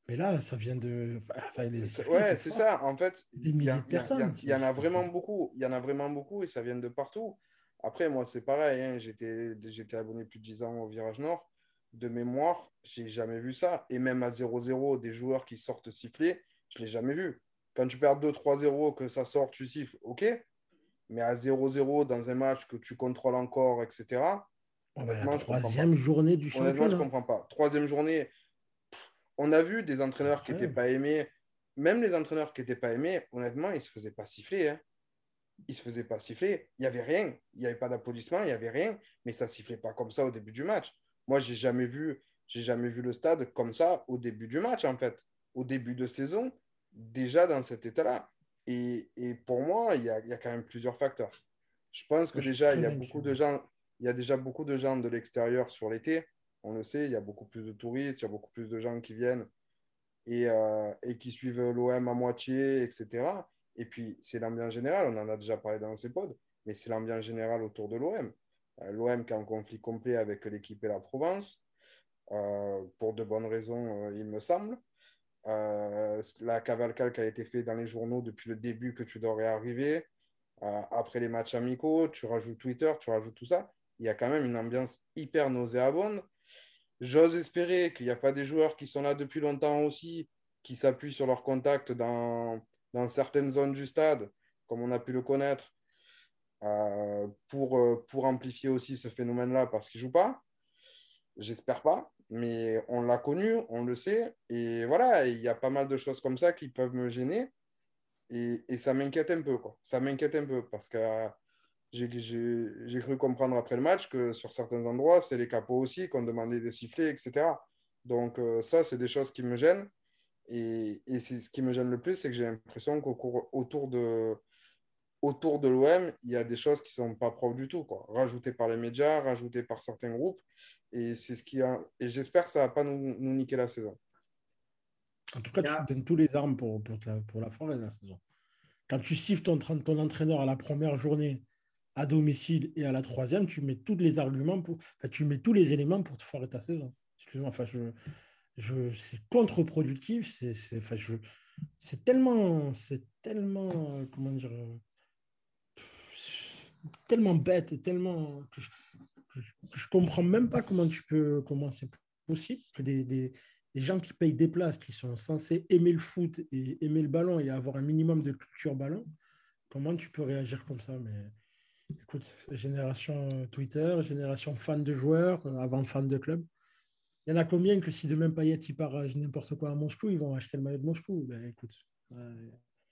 Mais là, ça vient de. Enfin, les Ouais, c'est ça. En fait, il y, a- de il en a vraiment beaucoup. Il y en a vraiment beaucoup et ça vient de partout. Après, moi, c'est pareil. hein, J'étais j'étais abonné plus de 10 ans au Virage Nord. De mémoire, j'ai jamais vu ça. Et même à 0-0, des joueurs qui sortent siffler, je l'ai jamais vu. Quand tu perds 2-3-0, que ça sort, tu siffles, ok. Mais à 0-0 dans un match que tu contrôles encore, etc. Honnêtement, la troisième journée du Honnêtement, je championnat. comprends pas. Troisième journée, pff, on a vu des entraîneurs qui n'étaient pas aimés. Même les entraîneurs qui n'étaient pas aimés, honnêtement, ils ne se faisaient pas siffler. Hein. Ils se faisaient pas siffler. Il n'y avait rien. Il n'y avait pas d'applaudissements, il n'y avait rien. Mais ça ne sifflait pas comme ça au début du match. Moi, j'ai jamais vu, j'ai jamais vu le stade comme ça au début du match, en fait. Au début de saison, déjà dans cet état-là. Et, et pour moi, il y a, il y a quand même plusieurs facteurs. Je pense que je déjà, il y a beaucoup de gens, il y a déjà beaucoup de gens de l'extérieur sur l'été. On le sait, il y a beaucoup plus de touristes, il y a beaucoup plus de gens qui viennent et, euh, et qui suivent l'OM à moitié, etc. Et puis, c'est l'ambiance générale, on en a déjà parlé dans ces pods, mais c'est l'ambiance générale autour de l'OM. Euh, L'OM qui est en conflit complet avec l'équipe et la Provence, euh, pour de bonnes raisons, il me semble. Euh, la cavalcade qui a été faite dans les journaux depuis le début que tu devrais arriver, euh, après les matchs amicaux, tu rajoutes Twitter, tu rajoutes tout ça. Il y a quand même une ambiance hyper nauséabonde. J'ose espérer qu'il n'y a pas des joueurs qui sont là depuis longtemps aussi, qui s'appuient sur leurs contacts dans, certaines zones du stade, comme on a pu le connaître, euh, pour, pour amplifier aussi ce phénomène-là parce qu'ils ne jouent pas. J'espère pas, mais on l'a connu, on le sait. Et voilà, il y a pas mal de choses comme ça qui peuvent me gêner. Et, ça m'inquiète un peu. Ça m'inquiète un peu parce que j'ai cru comprendre après le match que sur certains endroits, c'est les capots aussi qu'on demandait des sifflets, etc. Donc euh, ça, c'est des choses qui me gênent. Et, et c'est ce qui me gêne le plus, c'est que j'ai l'impression qu'au cours- autour de, autour de l'OM, il y a des choses qui ne sont pas propres du tout, quoi. Rajoutées par les médias, rajoutées par certains groupes. Et c'est ce qui a... Et j'espère que ça ne va pas nous, nous niquer la saison. En tout cas, tu donnes tous les armes pour, pour, la, pour la foirer la saison. Quand tu siffles ton, tra- ton entraîneur à la première journée à domicile et à la troisième, tu mets tous les arguments pour, enfin, tu mets tous les éléments pour te foirer ta saison. Excuse-moi, enfin, je, je, c'est contre-productif, c'est, c'est, enfin, je, c'est tellement, c'est tellement, comment dire, euh, tellement bête et tellement je, comprends même pas comment tu peux, comment c'est possible que des, des, gens qui payent des places, qui sont censés aimer le foot et aimer le ballon et avoir un minimum de culture ballon, comment tu peux réagir comme ça? Mais écoute, génération Twitter, génération fan de joueurs, euh, avant fan de club. Il y en a combien que si demain Payet il part n'importe quoi à Moscou, ils vont acheter le maillot de Moscou? Ben écoute.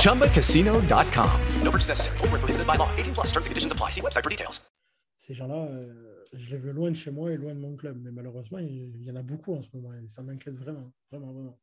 ChumbaCasino.com. No purchase necessary. Void were prohibited by law. 18 plus. Terms and conditions apply. See website for details. ces gens-là, euh, je les veux loin de chez moi et loin de mon club. Mais malheureusement, il, y en a beaucoup en ce moment et ça m'inquiète vraiment, vraiment, vraiment.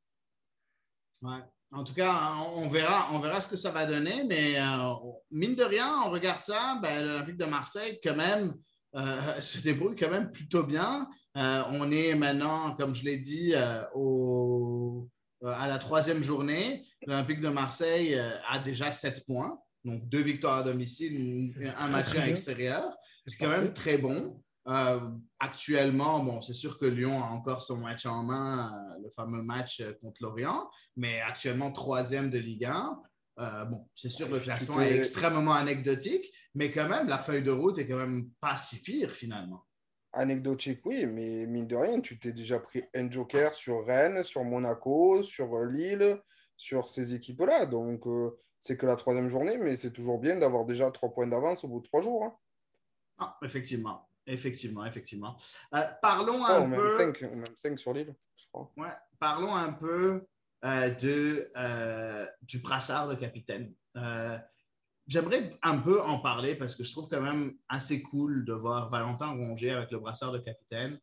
Ouais. En tout cas, on verra, on verra ce que ça va donner, mais euh, mine de rien, on regarde ça, ben, l'Olympique de Marseille, quand même, euh, se débrouille quand même plutôt bien. Euh, on est maintenant, comme je l'ai dit, euh, au- à la troisième journée. L'Olympique de Marseille euh, a déjà sept points, donc deux victoires à domicile, un match à l'extérieur. C'est quand même très bon. Euh, actuellement, bon, c'est sûr que Lyon a encore son match en main, euh, le fameux match euh, contre Lorient, mais actuellement troisième de Ligue 1. Euh, bon, c'est sûr que le classement peux- est extrêmement anecdotique, mais quand même, la feuille de route est quand même pas si pire finalement. Anecdotique, oui, mais mine de rien, tu t'es déjà pris un joker sur Rennes, sur Monaco, sur euh, Lille, sur ces équipes-là. Donc, euh, c'est que la troisième journée, mais c'est toujours bien d'avoir déjà trois points d'avance au bout de trois jours. hein. Ah, effectivement, effectivement, effectivement. Euh, parlons Oh, un même peu. cinq, même cinq sur Lille, je crois. Ouais, parlons un peu euh, de, du brassard de capitaine. J'aimerais un peu en parler parce que je trouve quand même assez cool de voir Valentin Rongier avec le brassard de capitaine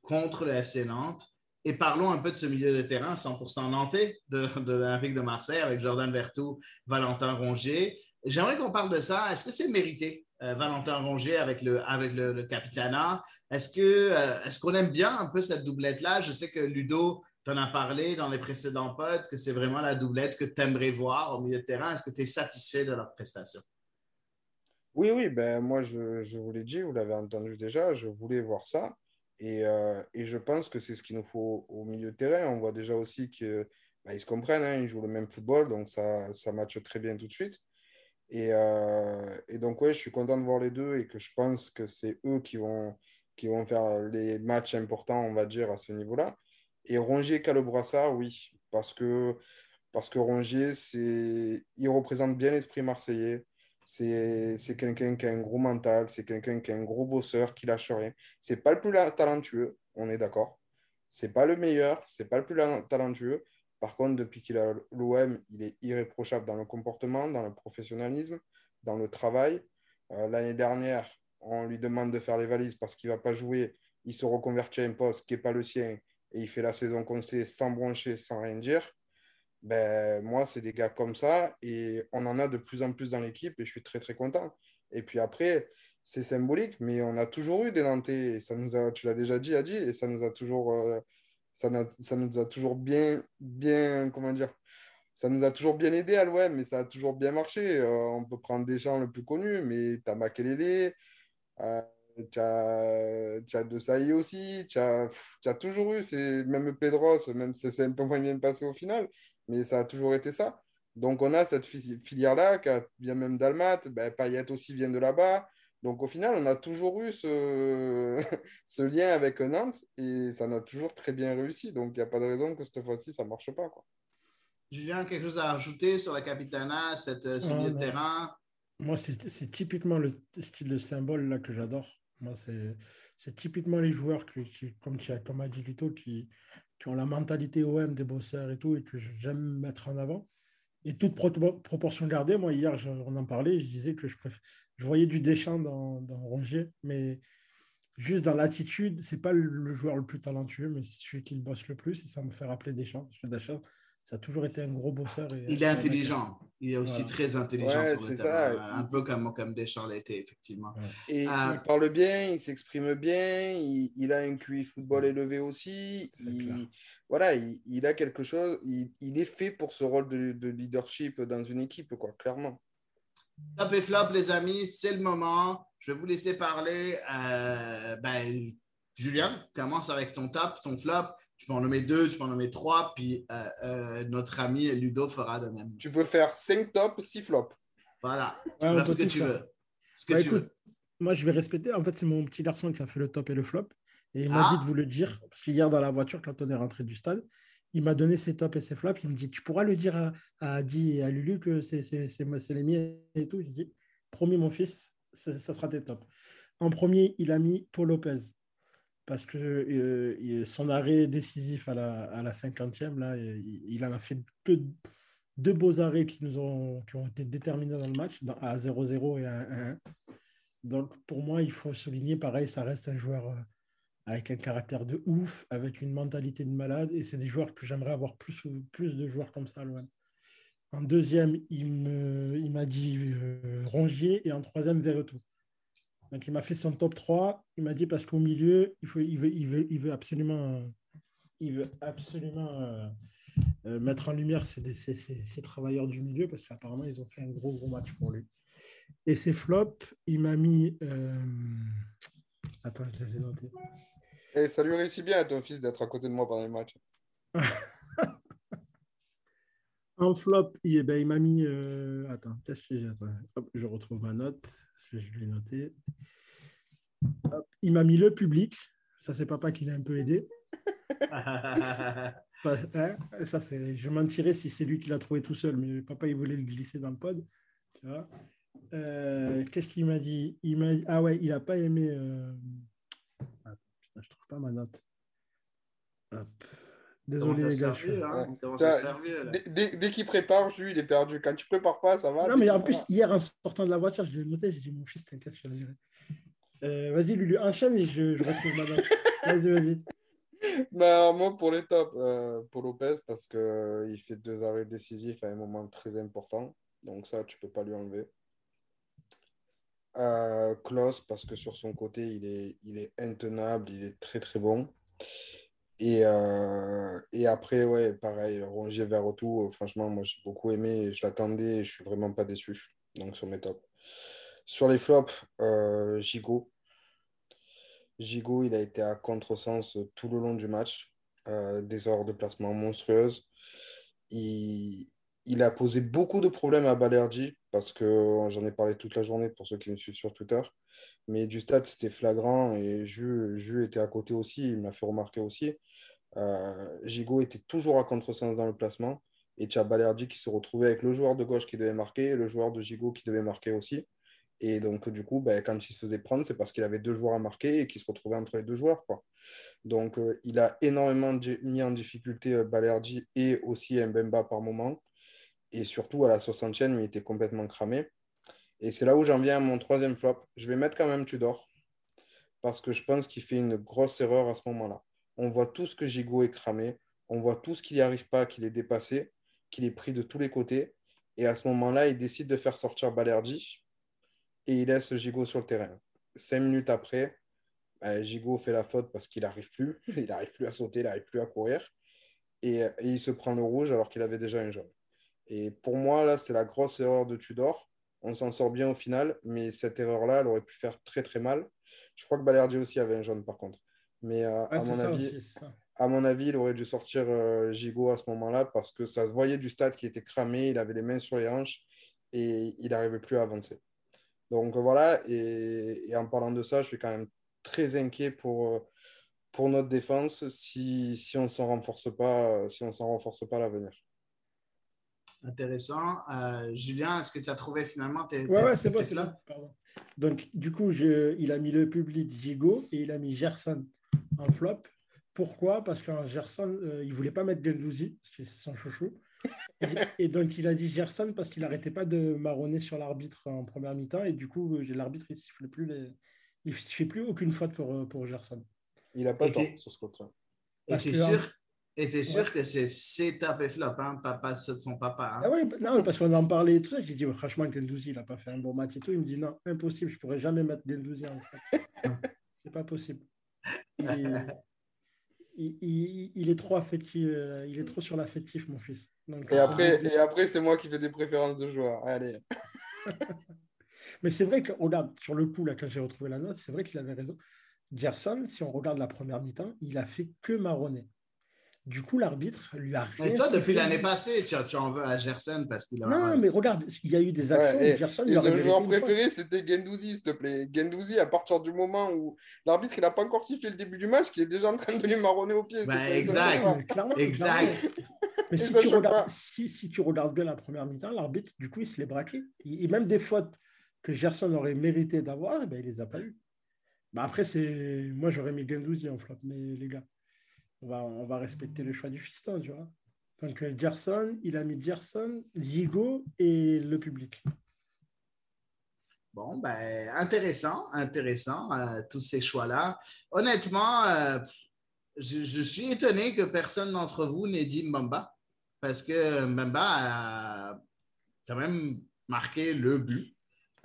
contre le FC Nantes. Et parlons un peu de ce milieu de terrain 100% nantais de, l'Olympique de Marseille avec Jordan Vertou, Valentin Rongier. J'aimerais qu'on parle de ça. Est-ce que c'est mérité, euh, Valentin Rongier avec le, avec le, euh, est-ce qu'on aime bien un peu cette doublette-là? Je sais que Ludo t'en a parlé dans les précédents pods, que c'est vraiment la doublette que tu aimerais voir au milieu de terrain. Est-ce que tu es satisfait de leur prestation? Oui, oui, ben moi je, je vous l'ai dit, vous l'avez entendu déjà, je voulais voir ça. Et, euh, et je pense que c'est ce qu'il nous faut au milieu de terrain. On voit déjà aussi qu'ils ben, se comprennent, hein, ils jouent le même football, donc ça, ça matche très bien tout de suite. Et, euh, et donc, ouais, je suis content de voir les deux et que je pense que c'est eux qui vont, qui vont faire les matchs importants, on va dire, à ce niveau-là. Et Rongier Calobrassard, oui, parce que, parce que Rongier, c'est, il représente bien l'esprit marseillais. C'est, quelqu'un qui a un gros mental, c'est quelqu'un qui a un gros bosseur, qui lâche rien. C'est pas le plus talentueux, on est d'accord. C'est pas le meilleur, c'est pas le plus talentueux. Par contre, depuis qu'il a l'OM, il est irréprochable dans le comportement, dans le professionnalisme, dans le travail. Euh, L'année dernière, on lui demande de faire les valises parce qu'il ne va pas jouer. Il se reconvertit à un poste qui n'est pas le sien et il fait la saison qu'on sait sans broncher, sans rien dire. Ben, moi, c'est des gars comme ça et on en a de plus en plus dans l'équipe et je suis très, très content. Et puis après, c'est symbolique, mais on a toujours eu des Nantais et ça nous a, tu l'as déjà dit, Adi, et ça nous a toujours, euh, ça, nous a toujours bien, bien, comment dire, ça nous a toujours bien aidé à l'OM, mais ça a toujours bien marché. Euh, on peut prendre des gens le plus connus, mais tu as Makelele, euh, tu as, De Sailly aussi, tu as, toujours eu, c'est, même Pedros, même si c'est un peu moins bien passé au final, mais ça a toujours été ça. Donc on a cette fi- filière-là qui vient même d'Almat, ben, Payet aussi vient de là-bas. Donc au final, on a toujours eu ce, ce lien avec Nantes et ça n'a toujours très bien réussi. Donc il n'y a pas de raison que cette fois-ci, ça ne marche pas. Quoi. Julien, quelque chose à rajouter sur la Capitana, cette, euh, ce milieu de terrain? Moi, c'est c'est typiquement le style de symbole là que j'adore. C'est typiquement les joueurs qui- comme, tu as, comme a dit Lito, qui, ont la mentalité OM des bosseurs et tout, et que j'aime mettre en avant. Et toute pro- proportion gardée, moi, hier, je- on en parlait, je disais que je, préf- je voyais du Deschamps dans, dans Rongier, mais juste dans l'attitude, c'est pas le, joueur le plus talentueux, mais c'est celui qui le bosse le plus, et ça me fait rappeler Deschamps. Parce Deschamps, ça a toujours été un gros bosseur. et- Il est intelligent. Il est aussi Voilà. très intelligent Ouais, sur le c'est terrain. ça. Un peu comme, comme Deschamps l'a été, effectivement. Et il parle bien, il s'exprime bien, il, il a un QI football élevé aussi. Il, voilà, il, il a quelque chose, il, il est fait pour ce rôle de, de leadership dans une équipe, quoi, clairement. Top et flop, les amis, c'est le moment. Je vais vous laisser parler. Euh, ben, Julien, commence avec ton top, ton flop. Tu peux en nommer deux, tu peux en nommer trois, puis euh, euh, notre ami Ludo fera de même. Tu peux faire 5 tops, 6 flops. Voilà. Tu Ouais, peux ce que tu faire. veux. Ce que Bah, tu écoute, veux. moi, je vais respecter. En fait, c'est mon petit garçon qui a fait le top et le flop. Et il m'a Ah. dit de vous le dire. Parce qu'hier, dans la voiture, quand on est rentré du stade, il m'a donné ses tops et ses flops. Il me dit Tu pourras le dire à, à Adi et à Lulu que c'est les miens et tout. J'ai dit Promis, mon fils, ça, ça sera tes tops. En premier, il a mis Paul Lopez. Parce que euh, son arrêt décisif à la, à la 50e, là, il, il en a fait que deux beaux arrêts qui, nous ont, été déterminants dans le match, à 0-0 et à 1-1. Donc, pour moi, il faut souligner, pareil, ça reste un joueur euh, avec un caractère de ouf, avec une mentalité de malade, et c'est des joueurs que j'aimerais avoir plus, de joueurs comme ça à l'OM. En deuxième, il me- il m'a dit euh, Rongier, et en troisième, Verretou. Donc, il m'a fait son top 3. Il m'a dit parce qu'au milieu, il, faut, il, veut, il, veut, il veut absolument, euh, il veut absolument euh, euh, mettre en lumière ces, ces, ces- ces travailleurs du milieu parce qu'apparemment, ils ont fait un gros, gros match pour lui. Et ses flops, il m'a mis. euh, Attends, je les ai notés. Et ça lui réussit bien à ton fils d'être à côté de moi pendant le match. En flop, il, ben, il m'a mis. Attends, qu'est-ce que j'ai attends, hop, Je retrouve ma note. Je l'ai noté. Hop, il m'a mis le public. Ça, c'est papa qui l'a un peu aidé. Hein, ça, c'est, je mentirais si c'est lui qui l'a trouvé tout seul, mais papa, il voulait le glisser dans le pod. Tu vois. Euh, qu'est-ce qu'il m'a dit, il m'a Ah ouais, il n'a pas aimé. euh, Attends, putain, je trouve pas ma note. Hop. Désolé, les gars. suis- hein Ça, ça dès, dès- dès qu'il prépare, lui, il est perdu. Quand tu prépares pas, ça va. Non, mais en plus, hier, en sortant de la voiture, je l'ai noté. J'ai dit, mon fils, t'inquiète, je dirai. Euh, vas-y, Lulu, enchaîne et je, je retrouve ma. Vas-y, vas-y. Bah, moi, pour les tops, euh, pour Lopez, parce qu'il fait deux arrêts décisifs à un moment très important. Donc, ça, tu peux pas lui enlever. Euh, Klaus, parce que sur son côté, il est, il est intenable, il est très très bon. Et, euh, et après, ouais, pareil, Rongier vers tout, franchement, moi j'ai beaucoup aimé je l'attendais et je suis vraiment pas déçu. Donc, sur mes tops. Sur les flops, euh, Gigot. Gigot, il a été à contresens tout le long du match. Euh, des erreurs de placement monstrueuses. Il, il a posé beaucoup de problèmes à Balerdi parce que j'en ai parlé toute la journée pour ceux qui me suivent sur Twitter. Mais du stade, c'était flagrant et Jus, Jus était à côté aussi. Il m'a fait remarquer aussi. Euh, Gigot était toujours à contresens dans le placement. Et tu as Balerdi qui se retrouvait avec le joueur de gauche qui devait marquer et le joueur de Gigot qui devait marquer aussi. Et donc, du coup, ben, quand il se faisait prendre, c'est parce qu'il avait deux joueurs à marquer et qu'il se retrouvait entre les deux joueurs. Donc, euh, il a énormément mis en difficulté euh, et aussi Mbemba par moment. Et surtout, à la 60e, il était complètement cramé. Et c'est là où j'en viens à mon troisième flop. Je vais mettre quand même Tudor parce que je pense qu'il fait une grosse erreur à ce moment-là. On voit tout ce que Gigot est cramé, on voit tout ce qu'il n'y arrive pas, qu'il est dépassé, qu'il est pris de tous les côtés. Et à ce moment-là, il décide de faire sortir Balerdi et il laisse Gigot sur le terrain. Cinq minutes après, ben, Gigot fait la faute parce qu'il n'arrive plus. Il n'arrive plus à sauter, il n'arrive plus à courir. Et, et il se prend le rouge alors qu'il avait déjà un jaune. Et pour moi, là, c'est la grosse erreur de Tudor. On s'en sort bien au final, mais cette erreur-là, elle aurait pu faire très très mal. Je crois que Balerdi aussi avait un jaune par contre. Mais euh, à, mon avis, aussi, à mon avis, il aurait dû sortir euh, Gigot à ce moment-là parce que ça se voyait du stade qui était cramé, il avait les mains sur les hanches et il n'arrivait plus à avancer. Donc voilà, et, et en parlant de ça, je suis quand même très inquiet pour, euh, pour notre défense si, si on ne s'en renforce pas, si on s'en renforce pas à l'avenir. Intéressant. Euh, Julien, est-ce que tu as trouvé finalement tes. Ouais, ouais, c'est bon, c'est. Pardon. Donc, du coup, je- il a mis le public Gigot et il a mis Gerson en flop. Pourquoi? Parce qu'en Gerson, euh, il ne voulait pas mettre Gendouzi, parce que c'est son chouchou. Et, et donc, il a dit Gerson parce qu'il n'arrêtait pas de marronner sur l'arbitre en première mi-temps. Et du coup, j'ai- l'arbitre, il ne siffle plus les... Il fait plus aucune faute pour, euh, pour Gerson. Il n'a pas Et tort sur ce côté-là. Et sûr, et t'es Ouais. sûr que c'est ses top et flop, hein, ceux de son papa. hein? Ah ouais, non, parce qu'on en parlait et tout ça. J'ai dit, franchement, Gendouzi, il n'a pas fait un bon match et tout. Il me dit, non, impossible, je ne pourrais jamais mettre Gendouzi en flop. C'est pas possible. Il est, il, il- il est trop affectif, euh, il est trop sur l'affectif, mon fils. Donc, Et après, et après c'est moi qui fais des préférences de joueurs. Allez. Mais c'est vrai que, regarde, sur le coup, là, quand j'ai retrouvé la note, c'est vrai qu'il avait raison. Gerson, si on regarde la première mi-temps, il a fait que marronner. Du coup, l'arbitre lui a rien Mais toi, depuis l'année passée, tu, tu en veux à Gerson parce qu'il a. Non, mais regarde, il y a eu des actions Ouais, où Gerson, et, il mérité joueur préféré, c'était Gendouzi, s'il te plaît. Gendouzi, à partir du moment où l'arbitre il n'a pas encore sifflé le début du match, qui est déjà en train de lui marronner au pied. Bah, ça exact. clairement, Exact. clairement. Mais si tu, regardes, si, si tu regardes bien la première mi-temps, l'arbitre, du coup, il se l'est braqué. Et même des fautes que Gerson aurait mérité d'avoir, eh ben, il les a pas eues. Bah, après, c'est... moi, j'aurais mis Gendouzi en flop, mais les gars, on va, on va respecter le choix du fiston, tu vois. Donc, Gerson, il a mis Gerson, Gigo et le public. Bon, ben, intéressant, intéressant, euh, tous ces choix-là. Honnêtement, euh, je, je suis étonné que personne d'entre vous n'ait dit Mbamba, parce que Mbamba a quand même marqué le but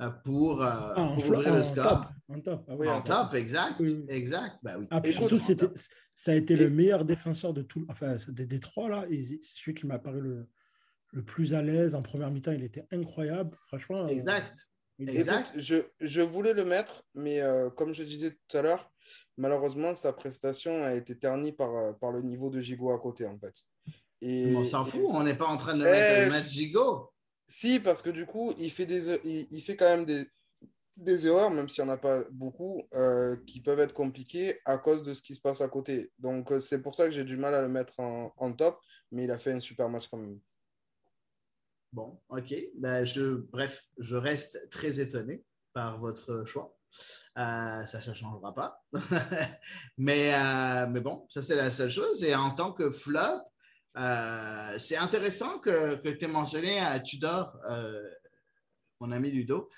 euh, pour, euh, Ah, pour ouvrir le score. top. En top, ah oui, en top, exact, Oui, exact. Ben oui. Ah, puis surtout, ça a été et- le meilleur défenseur de tout, enfin, des, des trois, là. et c'est celui qui m'a paru le, le plus à l'aise. En première mi-temps, il était incroyable. Franchement, euh, Exact. il- Exact. Écoute, je, je voulais le mettre, mais euh, comme je disais tout à l'heure, malheureusement, sa prestation a été ternie par, euh, par le niveau de Gigot à côté, en fait. Et, on s'en et- fout, on n'est pas en train de le Eh, mettre, Gigot. Si, parce que du coup, il fait, des, il, il fait quand même des, des erreurs, même s'il n'y en a pas beaucoup, euh, qui peuvent être compliquées à cause de ce qui se passe à côté. Donc, euh, c'est pour ça que j'ai du mal à le mettre en, top, mais il a fait un super match quand même. Bon, ok. Ben, je, bref, je reste très étonné par votre choix. Euh, ça ne changera pas. mais, mais bon, ça, c'est la seule chose. Et en tant que flop, c'est intéressant que, que tu aies mentionné à Tudor, mon ami Ludo.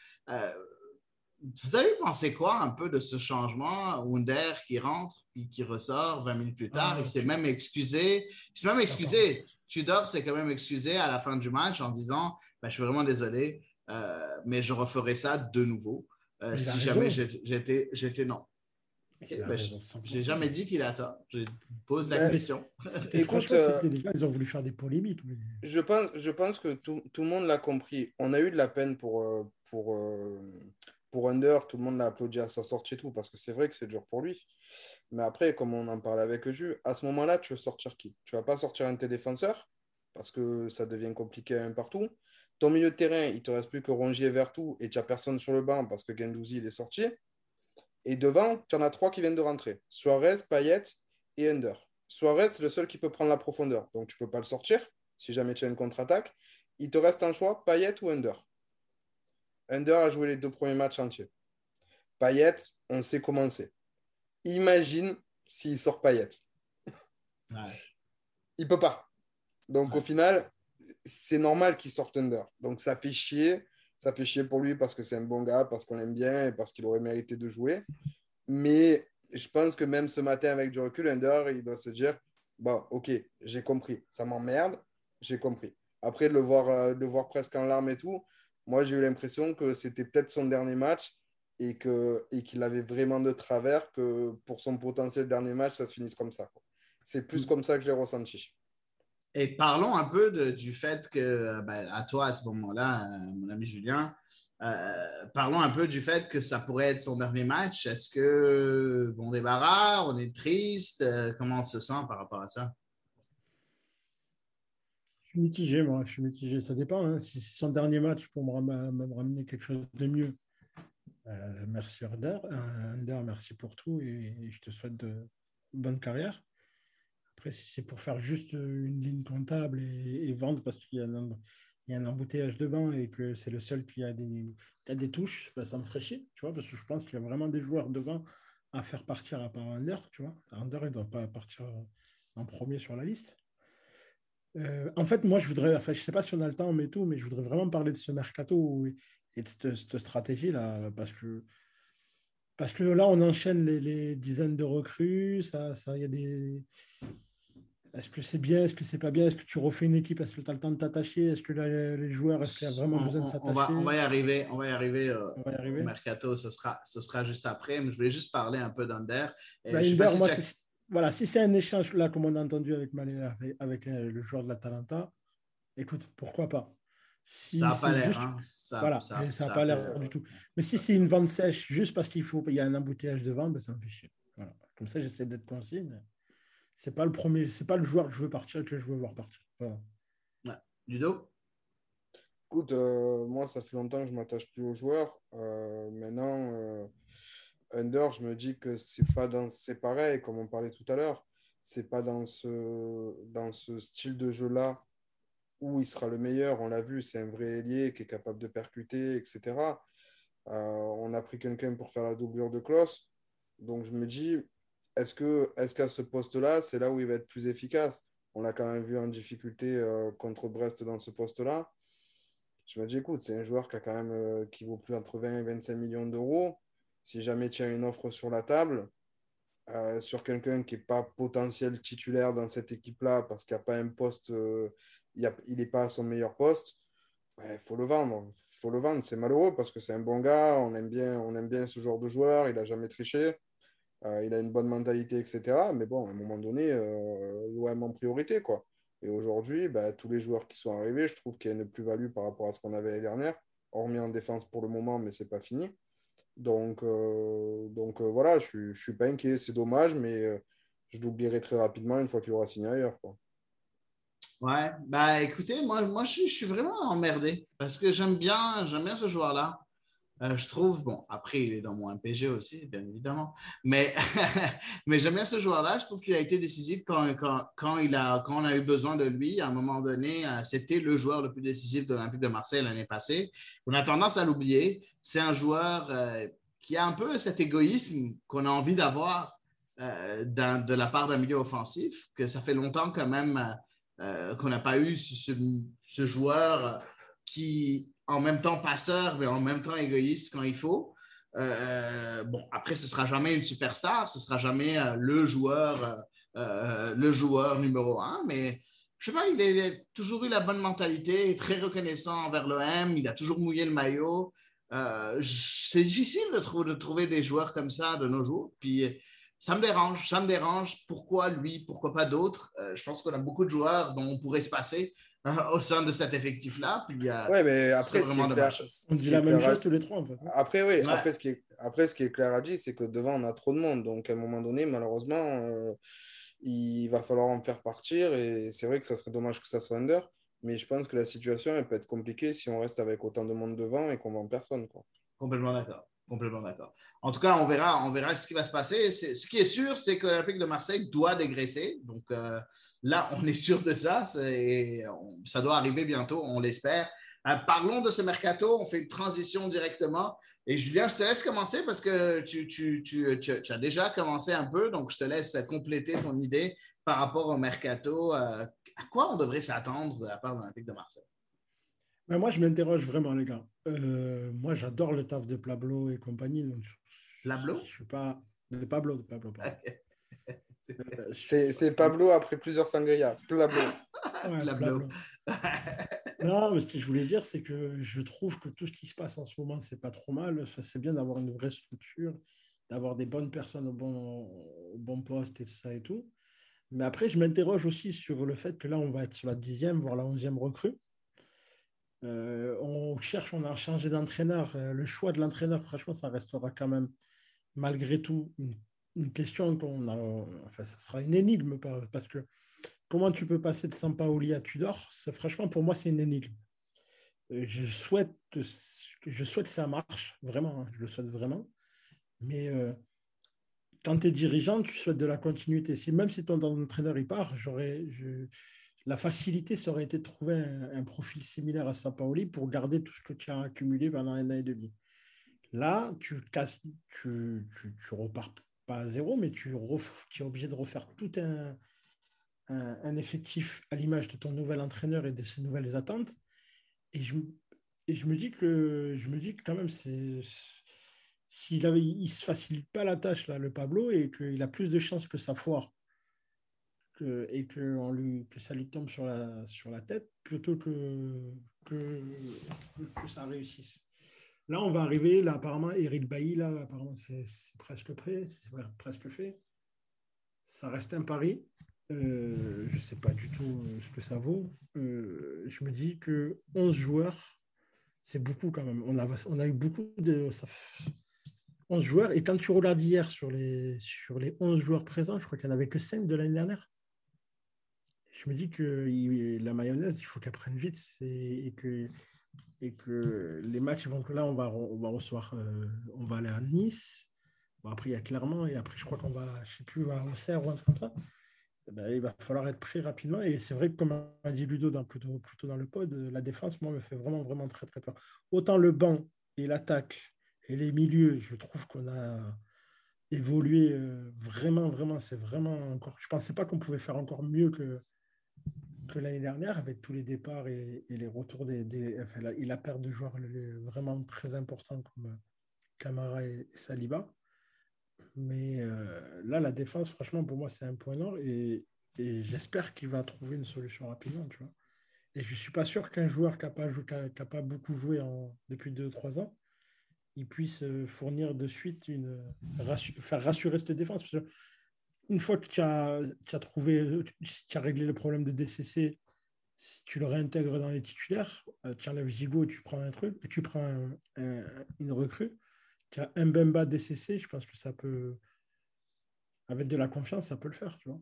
Vous avez pensé quoi un peu de ce changement? Wunder qui rentre puis qui ressort 20 minutes plus tard? Ah, il s'est tu- même excusé. Il s'est même excusé. Tudor s'est quand même excusé à la fin du match en disant Ben, Je suis vraiment désolé, euh, mais je referai ça de nouveau euh, si raison. jamais j'étais j'étais non. Ben, raison, je 100%. j'ai jamais dit qu'il a tort. Je pose la question. Et franchement, euh, c'était des gens, ils ont voulu faire des polémiques. mais- Je pense, je pense que tout, tout le monde l'a compris. On a eu de la peine pour, euh, pour, pour Under, tout le monde l'a applaudi à sa sortie et tout, parce que c'est vrai que c'est dur pour lui. Mais après, comme on en parlait avec Ju, à ce moment-là, tu veux sortir qui? Tu vas pas sortir un de tes défenseurs, parce que ça devient compliqué un partout. Ton milieu de terrain, il te reste plus que Rongier vers tout, et tu n'as personne sur le banc parce que Gendouzi il est sorti. Et devant, tu en as trois qui viennent de rentrer. Suarez, Payet et Under. Suarez, c'est le seul qui peut prendre la profondeur. Donc, tu ne peux pas le sortir si jamais tu as une contre-attaque. Il te reste un choix, Payet ou Under. Under a joué les deux premiers matchs entiers. Payet, on sait comment c'est. Imagine s'il sort Payet. Il peut pas. Donc au final, c'est normal qu'il sorte Under. Donc ça fait chier. Ça fait chier pour lui parce que c'est un bon gars, parce qu'on l'aime bien et parce qu'il aurait mérité de jouer. Mais je pense que même ce matin, avec du recul, Under, il doit se dire Bon, ok, j'ai compris. Ça m'emmerde, j'ai compris. Après, de le, voir, euh, de le voir presque en larmes et tout, moi, j'ai eu l'impression que c'était peut-être son dernier match et qu'il et qu'il avait vraiment de travers que pour son potentiel dernier match, ça se finisse comme ça. C'est plus comme ça que je l'ai ressenti. Et parlons un peu de- du fait que, ben, à toi à ce moment-là, euh, mon ami Julien, euh, parlons un peu du fait que ça pourrait être son dernier match. Est-ce que bon débarras, on est triste, euh, comment on se sent par rapport à ça? Je suis mitigé, moi. Je suis mitigé. Ça dépend. hein. Si c'est son dernier match pour me, me ramener quelque chose de mieux, euh, merci Under. Euh, Under, merci pour tout et, je te souhaite de bonne carrière. Après, si c'est pour faire juste une ligne comptable et, vendre parce qu'il y a un, embouteillage de banc et que c'est le seul qui a des, touches, ben, ça me ferait chier, tu vois, parce que je pense qu'il y a vraiment des joueurs devant à faire partir à part Under, tu vois. Under, il ne doit pas partir en premier sur la liste. Euh, en fait, moi, je voudrais, enfin, je ne sais pas si on a le temps, mais tout, mais je voudrais vraiment parler de ce mercato et, de cette, cette stratégie-là, parce que, parce que là, on enchaîne les, les dizaines de recrues, ça, ça, il y a des. Est-ce que c'est bien, est-ce que c'est pas bien, est-ce que tu refais une équipe, est-ce que tu as le temps de t'attacher, est-ce que là, les joueurs, est-ce qu'il y a vraiment On, besoin de s'attacher on va, on va y arriver, on va y arriver, euh, On va y arriver. au mercato, ce sera, ce sera juste après, mais je voulais juste parler un peu d'Under. Bah, si moi, as- c'est- voilà, si c'est un échange là, comme on a entendu avec, Malé- avec, avec, le joueur de l'Atalanta, écoute, pourquoi pas si Ça a c'est pas l'air, juste- hein. Ça- voilà, ça- et ça n'a ça pas a l'air pas l'air. du tout. Mais si c'est une vente sèche juste parce qu'il faut, il y a un embouteillage de vente, ben, ça me fait chier. Voilà. Comme ça, j'essaie d'être concis, mais c'est pas le premier, c'est pas le joueur que je veux partir que je veux voir partir. Voilà. Ludo? Écoute, euh, moi, ça fait longtemps que je m'attache plus aux joueurs. Euh, maintenant, euh, Under, je me dis que c'est pas dans, c'est pareil, comme on parlait tout à l'heure, c'est pas dans ce, dans ce style de jeu-là où il sera le meilleur. On l'a vu, c'est un vrai ailier qui est capable de percuter, etc. Euh, on a pris quelqu'un pour faire la doublure de Klaus. Donc je me dis, est-ce que, est-ce qu'à ce poste-là, c'est là où il va être plus efficace? On l'a quand même vu en difficulté euh, contre Brest dans ce poste-là. Je me dis, écoute, c'est un joueur qui, a quand même, euh, qui vaut plus entre 20 et 25 millions d'euros. Si jamais tu as une offre sur la table, euh, sur quelqu'un qui n'est pas potentiel titulaire dans cette équipe-là, parce qu'il n'y a pas un poste, euh, il n'est pas à son meilleur poste, il faut le vendre. faut le vendre. C'est malheureux parce que c'est un bon gars, on aime bien, on aime bien ce genre de joueur, il n'a jamais triché, euh, il a une bonne mentalité, etc. Mais bon, à un moment donné, l'OM en priorité, quoi. Et aujourd'hui, bah, tous les joueurs qui sont arrivés, je trouve qu'il y a une plus-value par rapport à ce qu'on avait l'année dernière, hormis en défense pour le moment, mais c'est pas fini. Donc, euh, donc euh, voilà, je ne suis pas inquiet. C'est dommage, mais euh, je l'oublierai très rapidement une fois qu'il aura signé ailleurs. Ouais, bah écoutez, moi, moi je, suis, je suis vraiment emmerdé parce que j'aime bien, j'aime bien ce joueur-là. Euh, je trouve, bon, après, il est dans mon MPG aussi, bien évidemment, mais, mais j'aime bien ce joueur-là. Je trouve qu'il a été décisif quand, quand, quand, il a, quand on a eu besoin de lui. À un moment donné, euh, c'était le joueur le plus décisif de l'Olympique de Marseille l'année passée. On a tendance à l'oublier. C'est un joueur euh, qui a un peu cet égoïsme qu'on a envie d'avoir de la part d'un milieu offensif, que ça fait longtemps quand même qu'on n'a pas eu ce joueur qui en même temps passeur, mais en même temps égoïste quand il faut. Euh, bon, après, ce ne sera jamais une superstar, ce ne sera jamais euh, le joueur, euh, le joueur numéro un, mais je sais pas, il a, toujours eu la bonne mentalité, très reconnaissant envers l'OM, il a toujours mouillé le maillot. Euh, c'est difficile de, de, trouver des joueurs comme ça de nos jours. Puis ça me dérange, ça me dérange. Pourquoi lui, pourquoi pas d'autres? Euh, je pense qu'on a beaucoup de joueurs dont on pourrait se passer euh, au sein de cet effectif-là. Puis il y a- Ouais, mais après, ce vraiment clair- On dit la même à- chose tous les trois, en fait. Après, oui, Ouais. après, ce qui est, après, ce qui est clair à dire, c'est que devant, on a trop de monde. Donc, à un moment donné, malheureusement, euh, il va falloir en faire partir. Et c'est vrai que ça serait dommage que ça soit Under. Mais je pense que la situation, elle peut être compliquée si on reste avec autant de monde devant et qu'on vend personne. Quoi. Complètement d'accord. Complètement d'accord. En tout cas, on verra, on verra ce qui va se passer. Ce qui est sûr, c'est que l'Olympique de Marseille doit dégraisser. Donc euh, là, on est sûr de ça. Ça doit arriver bientôt, on l'espère. Euh, parlons de ce mercato. On fait une transition directement. Et Julien, je te laisse commencer parce que tu as déjà commencé un peu. Donc, je te laisse compléter ton idée par rapport au mercato. Euh, à quoi on devrait s'attendre de la part de l'Olympique de Marseille? Mais moi, je m'interroge vraiment, les gars. Euh, moi, j'adore le taf de Pablo et compagnie. Donc je, Pablo? Je suis pas. De Pablo, de Pablo, pardon. Euh, C'est c'est Pablo après plusieurs sangria. Pablo. Ouais, Pablo. Pablo. non, mais ce que je voulais dire, c'est que je trouve que tout ce qui se passe en ce moment, c'est pas trop mal. Enfin, c'est bien d'avoir une vraie structure, d'avoir des bonnes personnes au bon, au bon poste et tout ça et tout. Mais après, je m'interroge aussi sur le fait que là, on va être sur la dixième, voire la onzième recrue. Euh, on cherche, on a changé d'entraîneur. Euh, le choix de l'entraîneur, franchement, ça restera quand même, malgré tout, une, question qu'on a. Enfin, ça sera une énigme par- parce que comment tu peux passer de Sampaoli à Tudor? C'est, Franchement, pour moi, c'est une énigme. Euh, Je souhaite, je souhaite que ça marche, vraiment, hein, je le souhaite vraiment. Mais euh, quand tu es dirigeant, tu souhaites de la continuité. Si, même si ton entraîneur il part, j'aurais, la facilité, ça aurait été de trouver un, profil similaire à Sampaoli pour garder tout ce que tu as accumulé pendant un an et demi. Là, tu, tu, repars pas à zéro, mais tu, es obligé de refaire tout un, effectif à l'image de ton nouvel entraîneur et de ses nouvelles attentes. Et je, me dis que je me dis que quand même, s'il avait, il se facilite pas la tâche le Pablo, et qu'il a plus de chances que ça foire et que, ça lui tombe sur la, tête plutôt que, que, ça réussisse. Là, on va arriver, là, apparemment, Eric Bailly, là, apparemment, c'est presque prêt, presque fait. Ça reste un pari. Euh, je ne sais pas du tout euh, ce que ça vaut. Euh, je me dis que 11 joueurs, c'est beaucoup quand même. On a, eu beaucoup de. Ça, f- 11 joueurs. Et quand tu regardes hier sur les, sur les 11 joueurs présents, je crois qu'il n'y en avait que 5 de l'année dernière. Je me dis que la mayonnaise, il faut qu'elle prenne vite. Et que, les matchs vont que là, on va, on va recevoir. euh, on va aller à Nice. Bon, après, il y a Clermont. Et après, je crois qu'on va, je sais plus, à Auxerre ou un truc comme ça. Eh ben, il va falloir être prêt rapidement. Et c'est vrai que, comme a dit Ludo dans, plutôt, dans le pod, euh, la défense, moi, me fait vraiment, vraiment très, très peur. Autant le banc et l'attaque et les milieux, je trouve qu'on a évolué euh, vraiment, vraiment. C'est vraiment encore. Je pensais pas qu'on pouvait faire encore mieux que, que l'année dernière avec tous les départs et, les retours des. des- enfin, la, de joueurs vraiment très importants comme euh, Camara et, Saliba. Mais euh, là, la défense, franchement, pour moi, c'est un point noir et, j'espère qu'il va trouver une solution rapidement. Et je ne suis pas sûr qu'un joueur qui n'a pas, beaucoup joué en, depuis 2-3 ans, il puisse euh, fournir de suite une. rassu- faire rassurer cette défense. Une fois que tu as, tu as trouvé, tu as réglé le problème de DCC, si tu le réintègres dans les titulaires, euh, tu enlèves Gigot et tu prends un truc, tu prends un- un- une recrue, tu as un Mbemba DCC, je pense que ça peut, avec de la confiance, ça peut le faire, tu vois.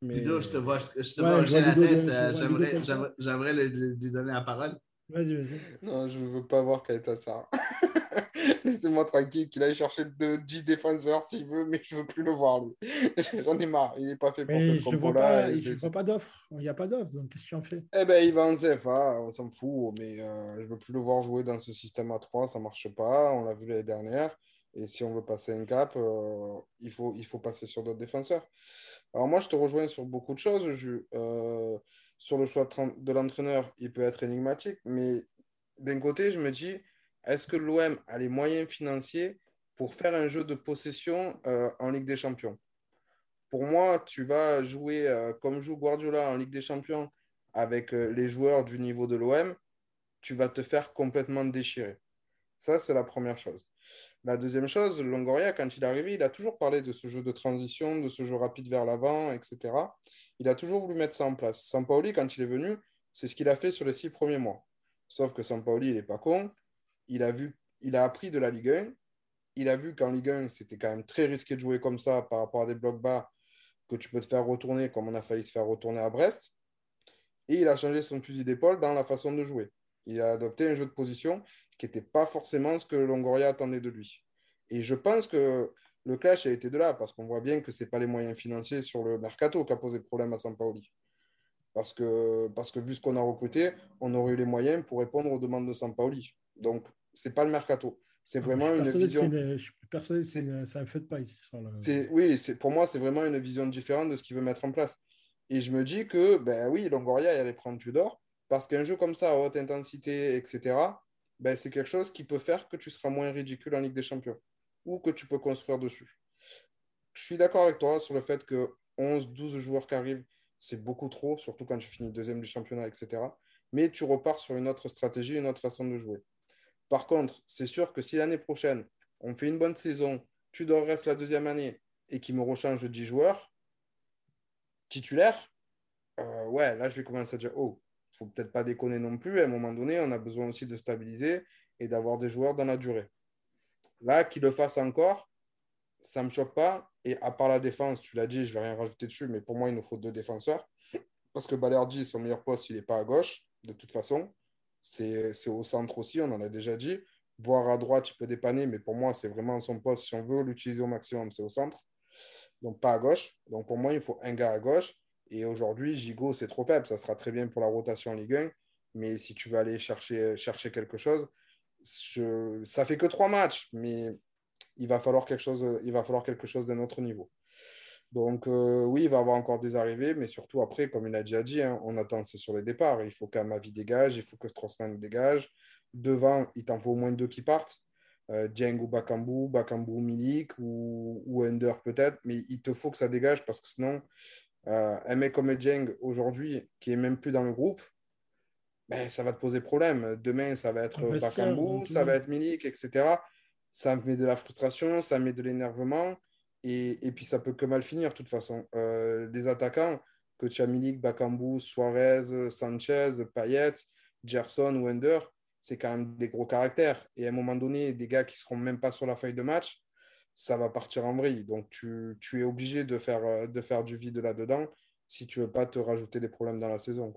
Mais- Ludo, je te vois, je te Ouais, vois je vois hocher la tête. euh, J'aimerais, lui donner la parole. Vas-y, vas-y. Non, je ne veux pas voir Kaita Sarr. Laissez-moi tranquille, qu'il aille chercher de 10 défenseurs s'il veut, mais je ne veux plus le voir, lui. J'en ai marre, il n'est pas fait pour Mais cette je ne vois compo-là. pas, je je- d'offre. Il n'y a pas d'offre, donc qu'est-ce que tu en fais? Eh ben, il va en CFA, on s'en fout, mais euh, je veux plus le voir jouer dans ce système à 3, ça marche pas, on l'a vu l'année dernière. Et si on veut passer un cap, euh, il, faut, il faut passer sur d'autres défenseurs. Alors moi, je te rejoins sur beaucoup de choses. Jules. Euh, sur le choix de l'entraîneur, il peut être énigmatique, mais d'un côté, je me dis, est-ce que l'OM a les moyens financiers pour faire un jeu de possession euh, en Ligue des Champions? Pour moi, tu vas jouer euh, comme joue Guardiola en Ligue des Champions avec euh, les joueurs du niveau de l'OM, tu vas te faire complètement déchirer. Ça, c'est la première chose. La deuxième chose, Longoria, quand il est arrivé, il a toujours parlé de ce jeu de transition, de ce jeu rapide vers l'avant, etc. Il a toujours voulu mettre ça en place. Sampaoli, quand il est venu, c'est ce qu'il a fait sur les six premiers mois. Sauf que Sampaoli, il n'est pas con. Il a, vu, il a appris de la Ligue 1. Il a vu qu'en Ligue 1, c'était quand même très risqué de jouer comme ça par rapport à des blocs bas que tu peux te faire retourner comme on a failli se faire retourner à Brest. Et il a changé son fusil d'épaule dans la façon de jouer. Il a adopté un jeu de position qui n'était pas forcément ce que Longoria attendait de lui. Et je pense que le clash a été de là, parce qu'on voit bien que ce n'est pas les moyens financiers sur le mercato qui a posé problème à Sampaoli. Parce que, parce que vu ce qu'on a recruté, on aurait eu les moyens pour répondre aux demandes de Sampaoli. Donc, ce n'est pas le mercato. C'est vraiment une vision. je suis persuadé que c'est un fait de ici. Oui, pour moi, c'est vraiment une vision différente de ce qu'il veut mettre en place. Et je me dis que, ben oui, Longoria, il allait prendre Tudor, parce qu'un jeu comme ça, à haute intensité, etc., ben, c'est quelque chose qui peut faire que tu seras moins ridicule en Ligue des Champions ou que tu peux construire dessus. Je suis d'accord avec toi sur le fait que 11, 12 joueurs qui arrivent, c'est beaucoup trop, surtout quand tu finis deuxième du championnat, etc. Mais tu repars sur une autre stratégie, une autre façon de jouer. Par contre, c'est sûr que si l'année prochaine, on fait une bonne saison, tu dois rester la deuxième année et qu'il me rechange 10 joueurs titulaires, euh, ouais, là, je vais commencer à dire, oh, faut peut-être pas déconner non plus. À un moment donné, on a besoin aussi de stabiliser et d'avoir des joueurs dans la durée. Là, qu'il le fasse encore, ça ne me choque pas. Et à part la défense, tu l'as dit, je ne vais rien rajouter dessus, mais pour moi, il nous faut deux défenseurs. Parce que Balerdi, son meilleur poste, il n'est pas à gauche, de toute façon. C'est au centre aussi, on en a déjà dit. Voir à droite, il peut dépanner, mais pour moi, c'est vraiment son poste. Si on veut l'utiliser au maximum, c'est au centre. Donc pas à gauche. Donc pour moi, il faut un gars à gauche. Et aujourd'hui, Gigot, c'est trop faible. Ça sera très bien pour la rotation Ligue 1. Mais si tu veux aller chercher, chercher quelque chose, je... ça fait que trois matchs, mais il va falloir quelque chose, il va falloir quelque chose d'un autre niveau. Donc euh, oui, il va y avoir encore des arrivées, mais surtout après, comme il a déjà dit, hein, on attend c'est sur les départs. Il faut qu'Amavi dégage, il faut que Strossman dégage. Devant, il t'en faut au moins deux qui partent. Euh, ou Bakambu, Bakambu Milik ou, ou Ender peut-être, mais il te faut que ça dégage parce que sinon, euh, un mec comme Dieng aujourd'hui, qui est même plus dans le groupe, ben, ça va te poser problème. Demain, ça va être Bakambu, ça va être Milik, etc. Ça met de la frustration, ça met de l'énervement. Et, et, puis, ça peut que mal finir, de toute façon. Euh, des attaquants, que tu as Milik, Bakambu, Suarez, Sanchez, Payet, Gerson ou Ender, c'est quand même des gros caractères. Et à un moment donné, des gars qui ne seront même pas sur la feuille de match, ça va partir en vrille. Donc, tu, es obligé de faire, de faire du vide là-dedans si tu ne veux pas te rajouter des problèmes dans la saison.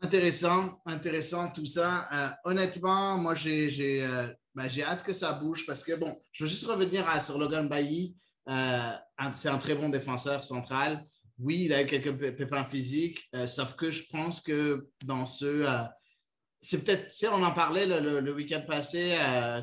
Intéressant, intéressant tout ça. Euh, honnêtement, moi, euh, ben, j'ai hâte que ça bouge parce que, bon, je veux juste revenir à, sur Logan Bailly. Euh, c'est un très bon défenseur central. Oui, il a eu quelques pépins physiques, sauf que je pense que dans ce. C'est peut-être, tu sais, on en parlait le, week-end passé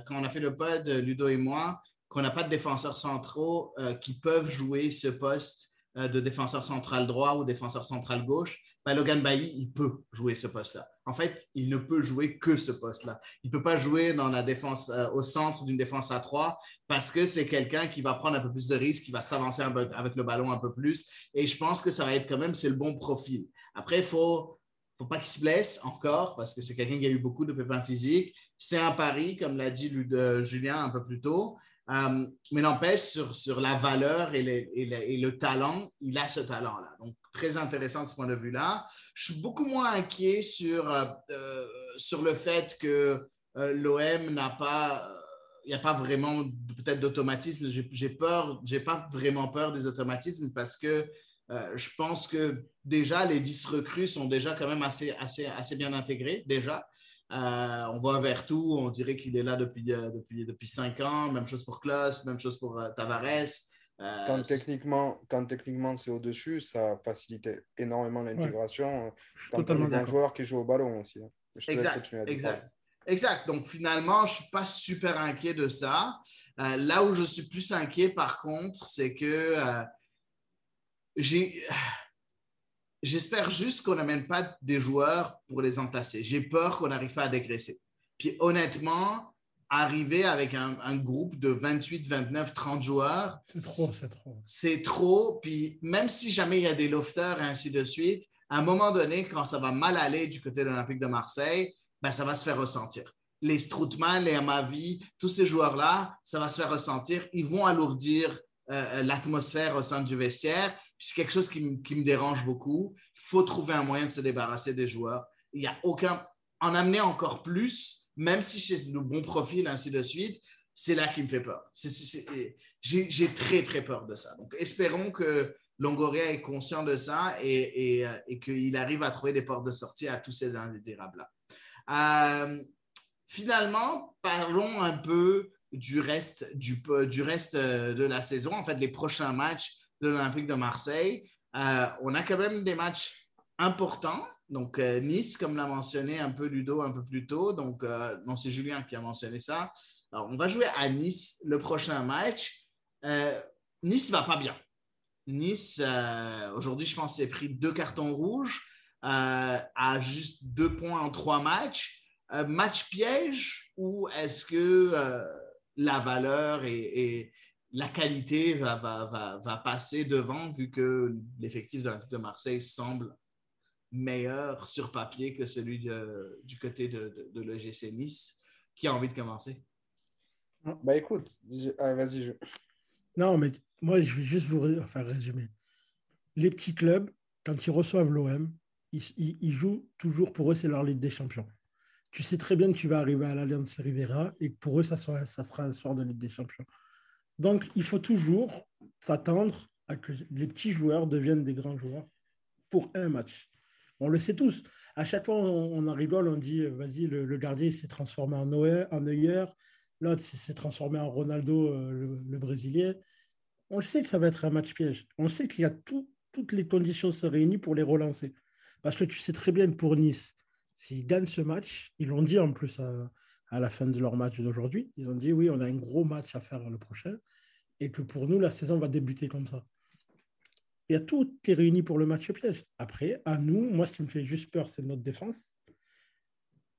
quand on a fait le pod, Ludo et moi, qu'on n'a pas de défenseurs centraux qui peuvent jouer ce poste de défenseur central droit ou défenseur central gauche. Ben, Logan Bailly, il peut jouer ce poste-là. En fait, il ne peut jouer que ce poste-là. Il ne peut pas jouer dans la défense, euh, au centre d'une défense à trois parce que c'est quelqu'un qui va prendre un peu plus de risques, qui va s'avancer avec le ballon un peu plus. Et je pense que ça va être quand même, c'est le bon profil. Après, il faut, faut pas qu'il se blesse encore parce que c'est quelqu'un qui a eu beaucoup de pépins physiques. C'est un pari, comme l'a dit Julien un peu plus tôt. Euh, mais n'empêche, sur, sur la valeur et, le talent, il a ce talent-là. Donc, très intéressant de ce point de vue-là. Je suis beaucoup moins inquiet sur, euh, euh, sur le fait que l'OM n'a pas, il n'y a pas vraiment peut-être d'automatisme. J'ai peur, j'ai pas vraiment peur des automatismes parce que je pense que déjà les 10 recrues sont déjà quand même assez, assez, assez bien intégrés déjà. Euh, on voit tout, on dirait qu'il est là depuis, euh, depuis, depuis cinq ans. Même chose pour Klaus, même chose pour euh, Tavares. quand, techniquement, quand techniquement c'est au-dessus, ça facilite énormément l'intégration. Ouais. Quand on un joueur qui joue au ballon aussi. Hein. exact, exact. Exact. Donc, finalement, je ne suis pas super inquiet de ça. là où je suis plus inquiet, par contre, c'est que j'ai J'espère juste qu'on n'amène pas des joueurs pour les entasser. J'ai peur qu'on n'arrive pas à dégraisser. Puis honnêtement, arriver avec un, groupe de 28, 29, 30 joueurs. C'est trop, c'est trop. C'est trop. Puis même si jamais il y a des lofters et ainsi de suite, à un moment donné, quand ça va mal aller du côté de l'Olympique de Marseille, ben, ça va se faire ressentir. Les Stroutman, les Amavi, tous ces joueurs-là, ça va se faire ressentir. Ils vont alourdir euh, l'atmosphère au sein du vestiaire. C'est quelque chose qui, me- dérange beaucoup. Il faut trouver un moyen de se débarrasser des joueurs. Il n'y a aucun. En amener encore plus, même si c'est le bon profil, ainsi de suite, c'est là qui me fait peur. J'ai très, très peur de ça. Donc, espérons que Longoria est conscient de ça et, qu'il arrive à trouver des portes de sortie à tous ces indésirables-là. Euh, finalement, parlons un peu du reste, du reste euh, de la saison, en fait, les prochains matchs de l'Olympique de Marseille. Euh, on a quand même des matchs importants. Donc, euh, Nice, comme l'a mentionné un peu Ludo un peu plus tôt. Donc, euh, non, c'est Julien qui a mentionné ça. Alors, on va jouer à Nice le prochain match. Nice va pas bien. Nice, aujourd'hui, je pense, s'est pris deux cartons rouges à juste deux points en trois matchs. Match piège ou est-ce que la valeur et la qualité va, va, va, va passer devant vu que l'effectif de l'Olympique de Marseille semble meilleur sur papier que celui de- du côté de, de, de l'EGC Nice Qui a envie de commencer? Bah écoute, je- ah, vas-y. Je... Non, mais moi, je vais juste vous enfin, résumer. Les petits clubs, quand ils reçoivent l'OM, ils, ils- ils jouent toujours pour eux, c'est leur Ligue des Champions. Tu sais très bien que tu vas arriver à l'Alliance Rivera et que pour eux, ça sera, ça sera un soir de Ligue des Champions. Donc, il faut toujours s'attendre à que les petits joueurs deviennent des grands joueurs pour un match. On le sait tous. À chaque fois, on, en rigole, on dit, euh, vas-y, le, gardien s'est transformé en Neuer, en Neuer. l'autre s'est transformé en Ronaldo, euh, le, Brésilien. On le sait que ça va être un match piège. On sait qu'il y a tout- toutes les conditions se réunissent pour les relancer. Parce que tu sais très bien pour Nice, s'ils gagnent ce match, ils l'ont dit en plus à, à la fin de leur match d'aujourd'hui, ils ont dit oui, on a un gros match à faire le prochain et que pour nous, la saison va débuter comme ça. Il y a tout qui est réuni pour le match piège. Après, à nous, moi, ce qui me fait juste peur, c'est notre défense.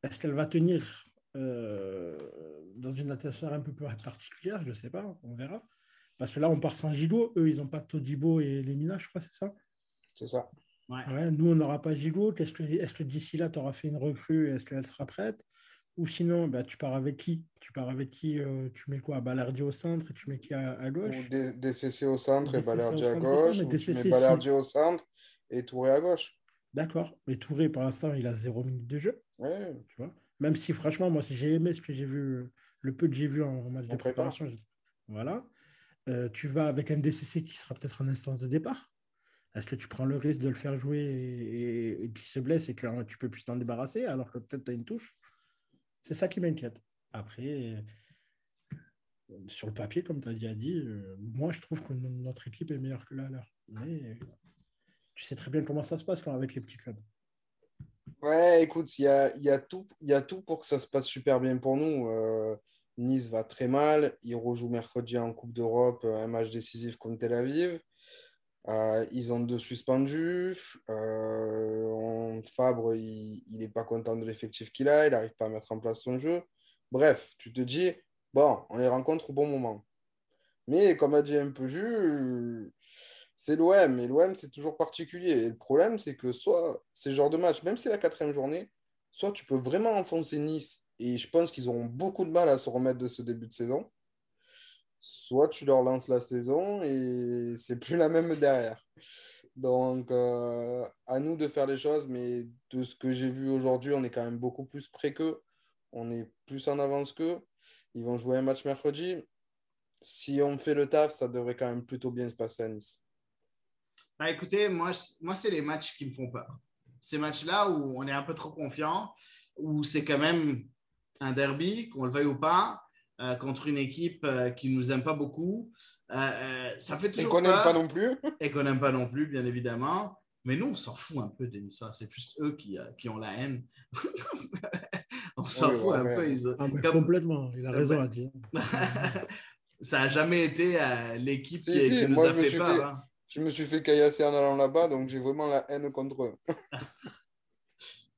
Est-ce qu'elle va tenir euh, dans une atmosphère un peu plus particulière? Je ne sais pas, on verra. Parce que là, on part sans Gigot. Eux, ils n'ont pas Todibo et Lemina, je crois, c'est ça? C'est ça. Ouais, nous, on n'aura pas Gigot. Est-ce que, est que d'ici là, tu auras fait une recrue Est-ce qu'elle sera prête? Ou sinon, bah, tu pars avec qui? Tu pars avec qui euh, Tu mets quoi? Balardi au centre et tu mets qui à, à gauche? Ou D- DCC au centre et Balerdi à centre gauche. mais ou tu mets au centre et Touré à gauche. D'accord. Mais Touré, pour l'instant, il a zéro minute de jeu. Ouais. Tu vois? Même si, franchement, moi, si j'ai aimé ce que j'ai vu, le peu que j'ai vu en match de prépa. préparation. Voilà. Euh, tu vas avec un DCC qui sera peut-être en instance de départ. Est-ce que tu prends le risque de le faire jouer et, et- et qu'il se blesse et que euh, tu peux plus t'en débarrasser alors que peut-être tu as une touche? C'est ça qui m'inquiète. Après, euh, sur le papier, comme tu as déjà dit, euh, moi, je trouve que no- notre équipe est meilleure que la leur. Mais euh, tu sais très bien comment ça se passe quand avec les petits clubs. Ouais, écoute, il y a, il y a tout, il y a tout pour que ça se passe super bien pour nous. Euh, Nice va très mal. Ils rejouent mercredi en Coupe d'Europe, un match décisif contre Tel Aviv. Euh, ils ont deux suspendus. Euh, Fabre, il n'est pas content de l'effectif qu'il a. Il n'arrive pas à mettre en place son jeu. Bref, tu te dis, bon, on les rencontre au bon moment. Mais comme a dit un peu Jules, c'est l'OM. Et l'OM, c'est toujours particulier. Et le problème, c'est que soit ces genres de matchs, même si c'est la quatrième journée, soit tu peux vraiment enfoncer Nice. Et je pense qu'ils auront beaucoup de mal à se remettre de ce début de saison. Soit tu leur lances la saison et c'est plus la même derrière. Donc, euh, à nous de faire les choses, mais de ce que j'ai vu aujourd'hui, on est quand même beaucoup plus près qu'eux. On est plus en avance qu'eux. Ils vont jouer un match mercredi. Si on fait le taf, ça devrait quand même plutôt bien se passer à Nice. Bah, écoutez, moi, moi c'est les matchs qui me font peur. Ces matchs-là où on est un peu trop confiant, où c'est quand même un derby, qu'on le veuille ou pas, euh, contre une équipe euh, qui ne nous aime pas beaucoup. Euh, euh, ça fait Et toujours qu'on n'aime pas non plus. Et qu'on n'aime pas non plus, bien évidemment. Mais nous, on s'en fout un peu des. C'est plus eux qui, euh, qui ont la haine. on s'en Oui, fout ouais, un ouais. peu. ils- Ah, mais comme- complètement, il a raison à dire. ça n'a jamais été euh, l'équipe Si, qui, si, qui nous moi, a fait peur. fait- hein. Je me suis fait caillasser en allant là-bas, donc j'ai vraiment la haine contre eux.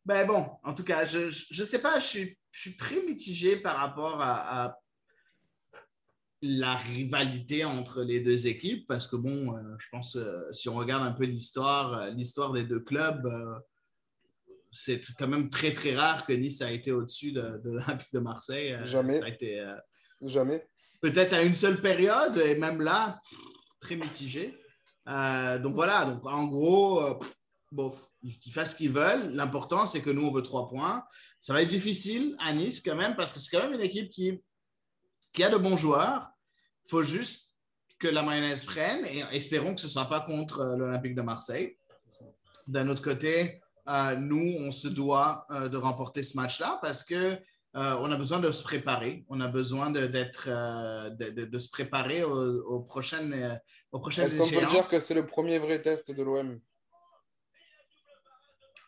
Ben bon, en tout cas, je ne sais pas, je suis, je suis très mitigé par rapport à, à la rivalité entre les deux équipes, parce que bon, euh, je pense, euh, si on regarde un peu l'histoire, euh, l'histoire des deux clubs, c'est quand même très, très rare que Nice a été au-dessus de, de l'Olympique de Marseille. Jamais. Ça a été Jamais. peut-être à une seule période, et même là, très mitigé. Euh, donc voilà, donc en gros, euh, pff, bof, ils fassent ce qu'ils veulent. L'important, c'est que nous, on veut trois points. Ça va être difficile à Nice quand même, parce que c'est quand même une équipe qui, qui a de bons joueurs. Il faut juste que la mayonnaise freine et espérons que ce ne soit pas contre euh, l'Olympique de Marseille. D'un autre côté, euh, nous, on se doit euh, de remporter ce match-là parce que euh, on a besoin de se préparer. On a besoin de, d'être, euh, de, de- de se préparer aux, aux prochaines, aux prochaines Est-ce qu'on peut dire échéances. que c'est le premier vrai test de l'OM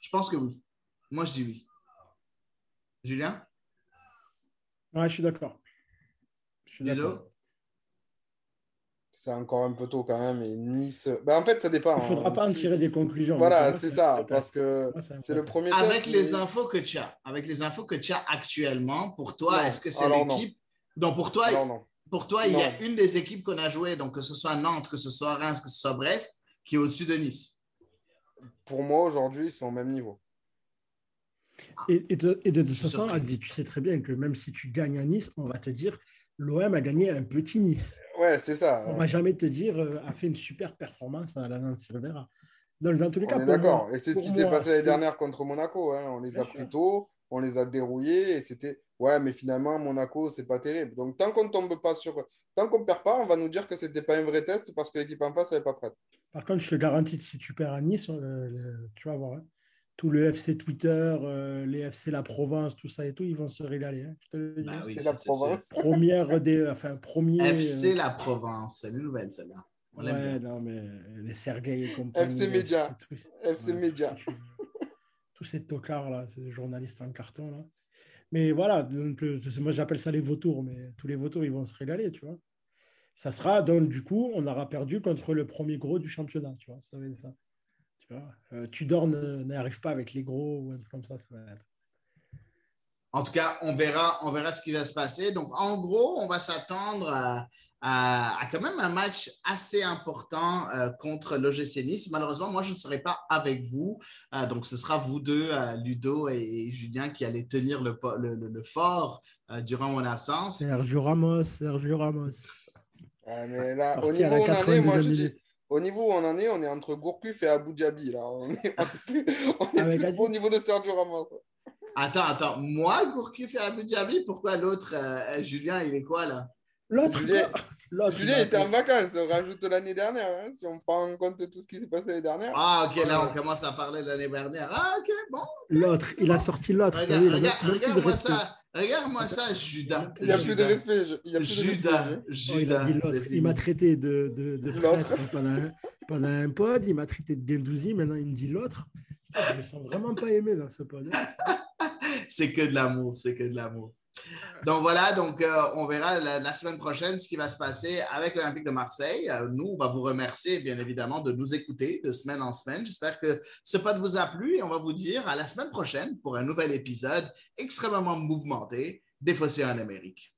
Je pense que oui. Moi, je dis oui. Julien? Ouais, je suis d'accord. Je suis d'accord. C'est encore un peu tôt quand même. Et Nice. Ben, en fait, ça dépend. Il ne faudra hein. pas en tirer des conclusions. Voilà, c'est ça. Parce que c'est le premier Avec test, les mais- infos que tu as, avec les infos que tu as actuellement, pour toi, est-ce que c'est l'équipe? Donc pour toi, Alors, non. pour toi, il y a une des équipes qu'on a jouées, donc que ce soit Nantes, que ce soit Reims, que ce soit Brest, qui est au-dessus de Nice. Pour moi, aujourd'hui, ils sont au même niveau. Et, et de, et de toute façon. Aldi, tu sais très bien que même si tu gagnes à Nice, on va te dire l'OM a gagné un petit Nice. Ouais, c'est ça. On va jamais te dire euh, a fait une super performance à la Nantes Rivera. Dans tous les cas, On est d'accord. Et c'est ce qui s'est passé l'année dernière contre Monaco. hein. On les Bien a sûr. pris tôt, on les a dérouillés et c'était ouais, mais finalement Monaco c'est pas terrible. Donc tant qu'on tombe pas sur, tant qu'on perd pas, on va nous dire que c'était pas un vrai test parce que l'équipe en face elle est pas prête. Par contre, je te garantis que si tu perds à Nice, euh, tu vas voir. hein. Tout le FC Twitter, euh, les FC La Provence, tout ça et tout, ils vont se régaler. hein. Je te le dis. Bah oui, la province. Première des, enfin, premier. FC euh, La Provence, c'est une nouvelle celle-là. On Ouais, non, mais les Sergueï et compagnie. FC les Média. tout- FC Ouais, Média. Tous ces tocards là, ces journalistes en carton là. Mais voilà, donc, euh, moi j'appelle ça les vautours, mais tous les vautours ils vont se régaler, tu vois. Ça sera donc du coup, on aura perdu contre le premier gros du championnat, tu vois. Ça va être ça. Tu vois. Euh, Tudor ne- n'arrive pas avec les gros ou un truc comme ça, ça va être. En tout cas, on verra, on verra ce qui va se passer. Donc, en gros, on va s'attendre à, à- à quand même un match assez important euh, contre l'OGC Nice. Malheureusement, moi, je ne serai pas avec vous. Euh, donc, ce sera vous deux, euh, Ludo et, et Julien, qui allez tenir le, po- le- le- le fort euh, durant mon absence. Sergio Ramos, Sergio Ramos. Ouais, mais là, au Sorti à niveau la où on en est, moi 82e je dis, minute. Au niveau où on en est, on est entre Gourcuff et Abu Dhabi là. On est, on est plus, on est plus trop au niveau de Sergio Ramos. Attends, attends. Moi, Gourcuff et Abu Dhabi, pourquoi l'autre, euh, Julien, il est quoi là? L'autre, Julien- l'autre, Julien était en vacances, on rajoute l'année dernière, hein, si on prend en compte tout ce qui s'est passé l'année dernière. Ah, ok, là, on commence à parler de l'année dernière. Ah, ok, bon. L'autre, il a sorti l'autre. Regarde, regarde, même- même plus de regarde-moi respect. ça. Regarde-moi ça, Judas. Il n'y a plus de respect. je- Il y a plus de Judas, respect. Oh, il a Judas. dit Il m'a traité de, de, prêtre pendant un, pendant un pod. Il m'a traité de Gendouzi. Maintenant, il me dit l'autre. Je me sens vraiment pas aimé dans ce pod. C'est que de l'amour, c'est que de l'amour. Donc voilà, donc euh, on verra la, semaine prochaine ce qui va se passer avec l'Olympique de Marseille. Euh, nous, on va vous remercier bien évidemment de nous écouter de semaine en semaine. J'espère que ce pod vous a plu et on va vous dire à la semaine prochaine pour un nouvel épisode extrêmement mouvementé des Fossés en Amérique.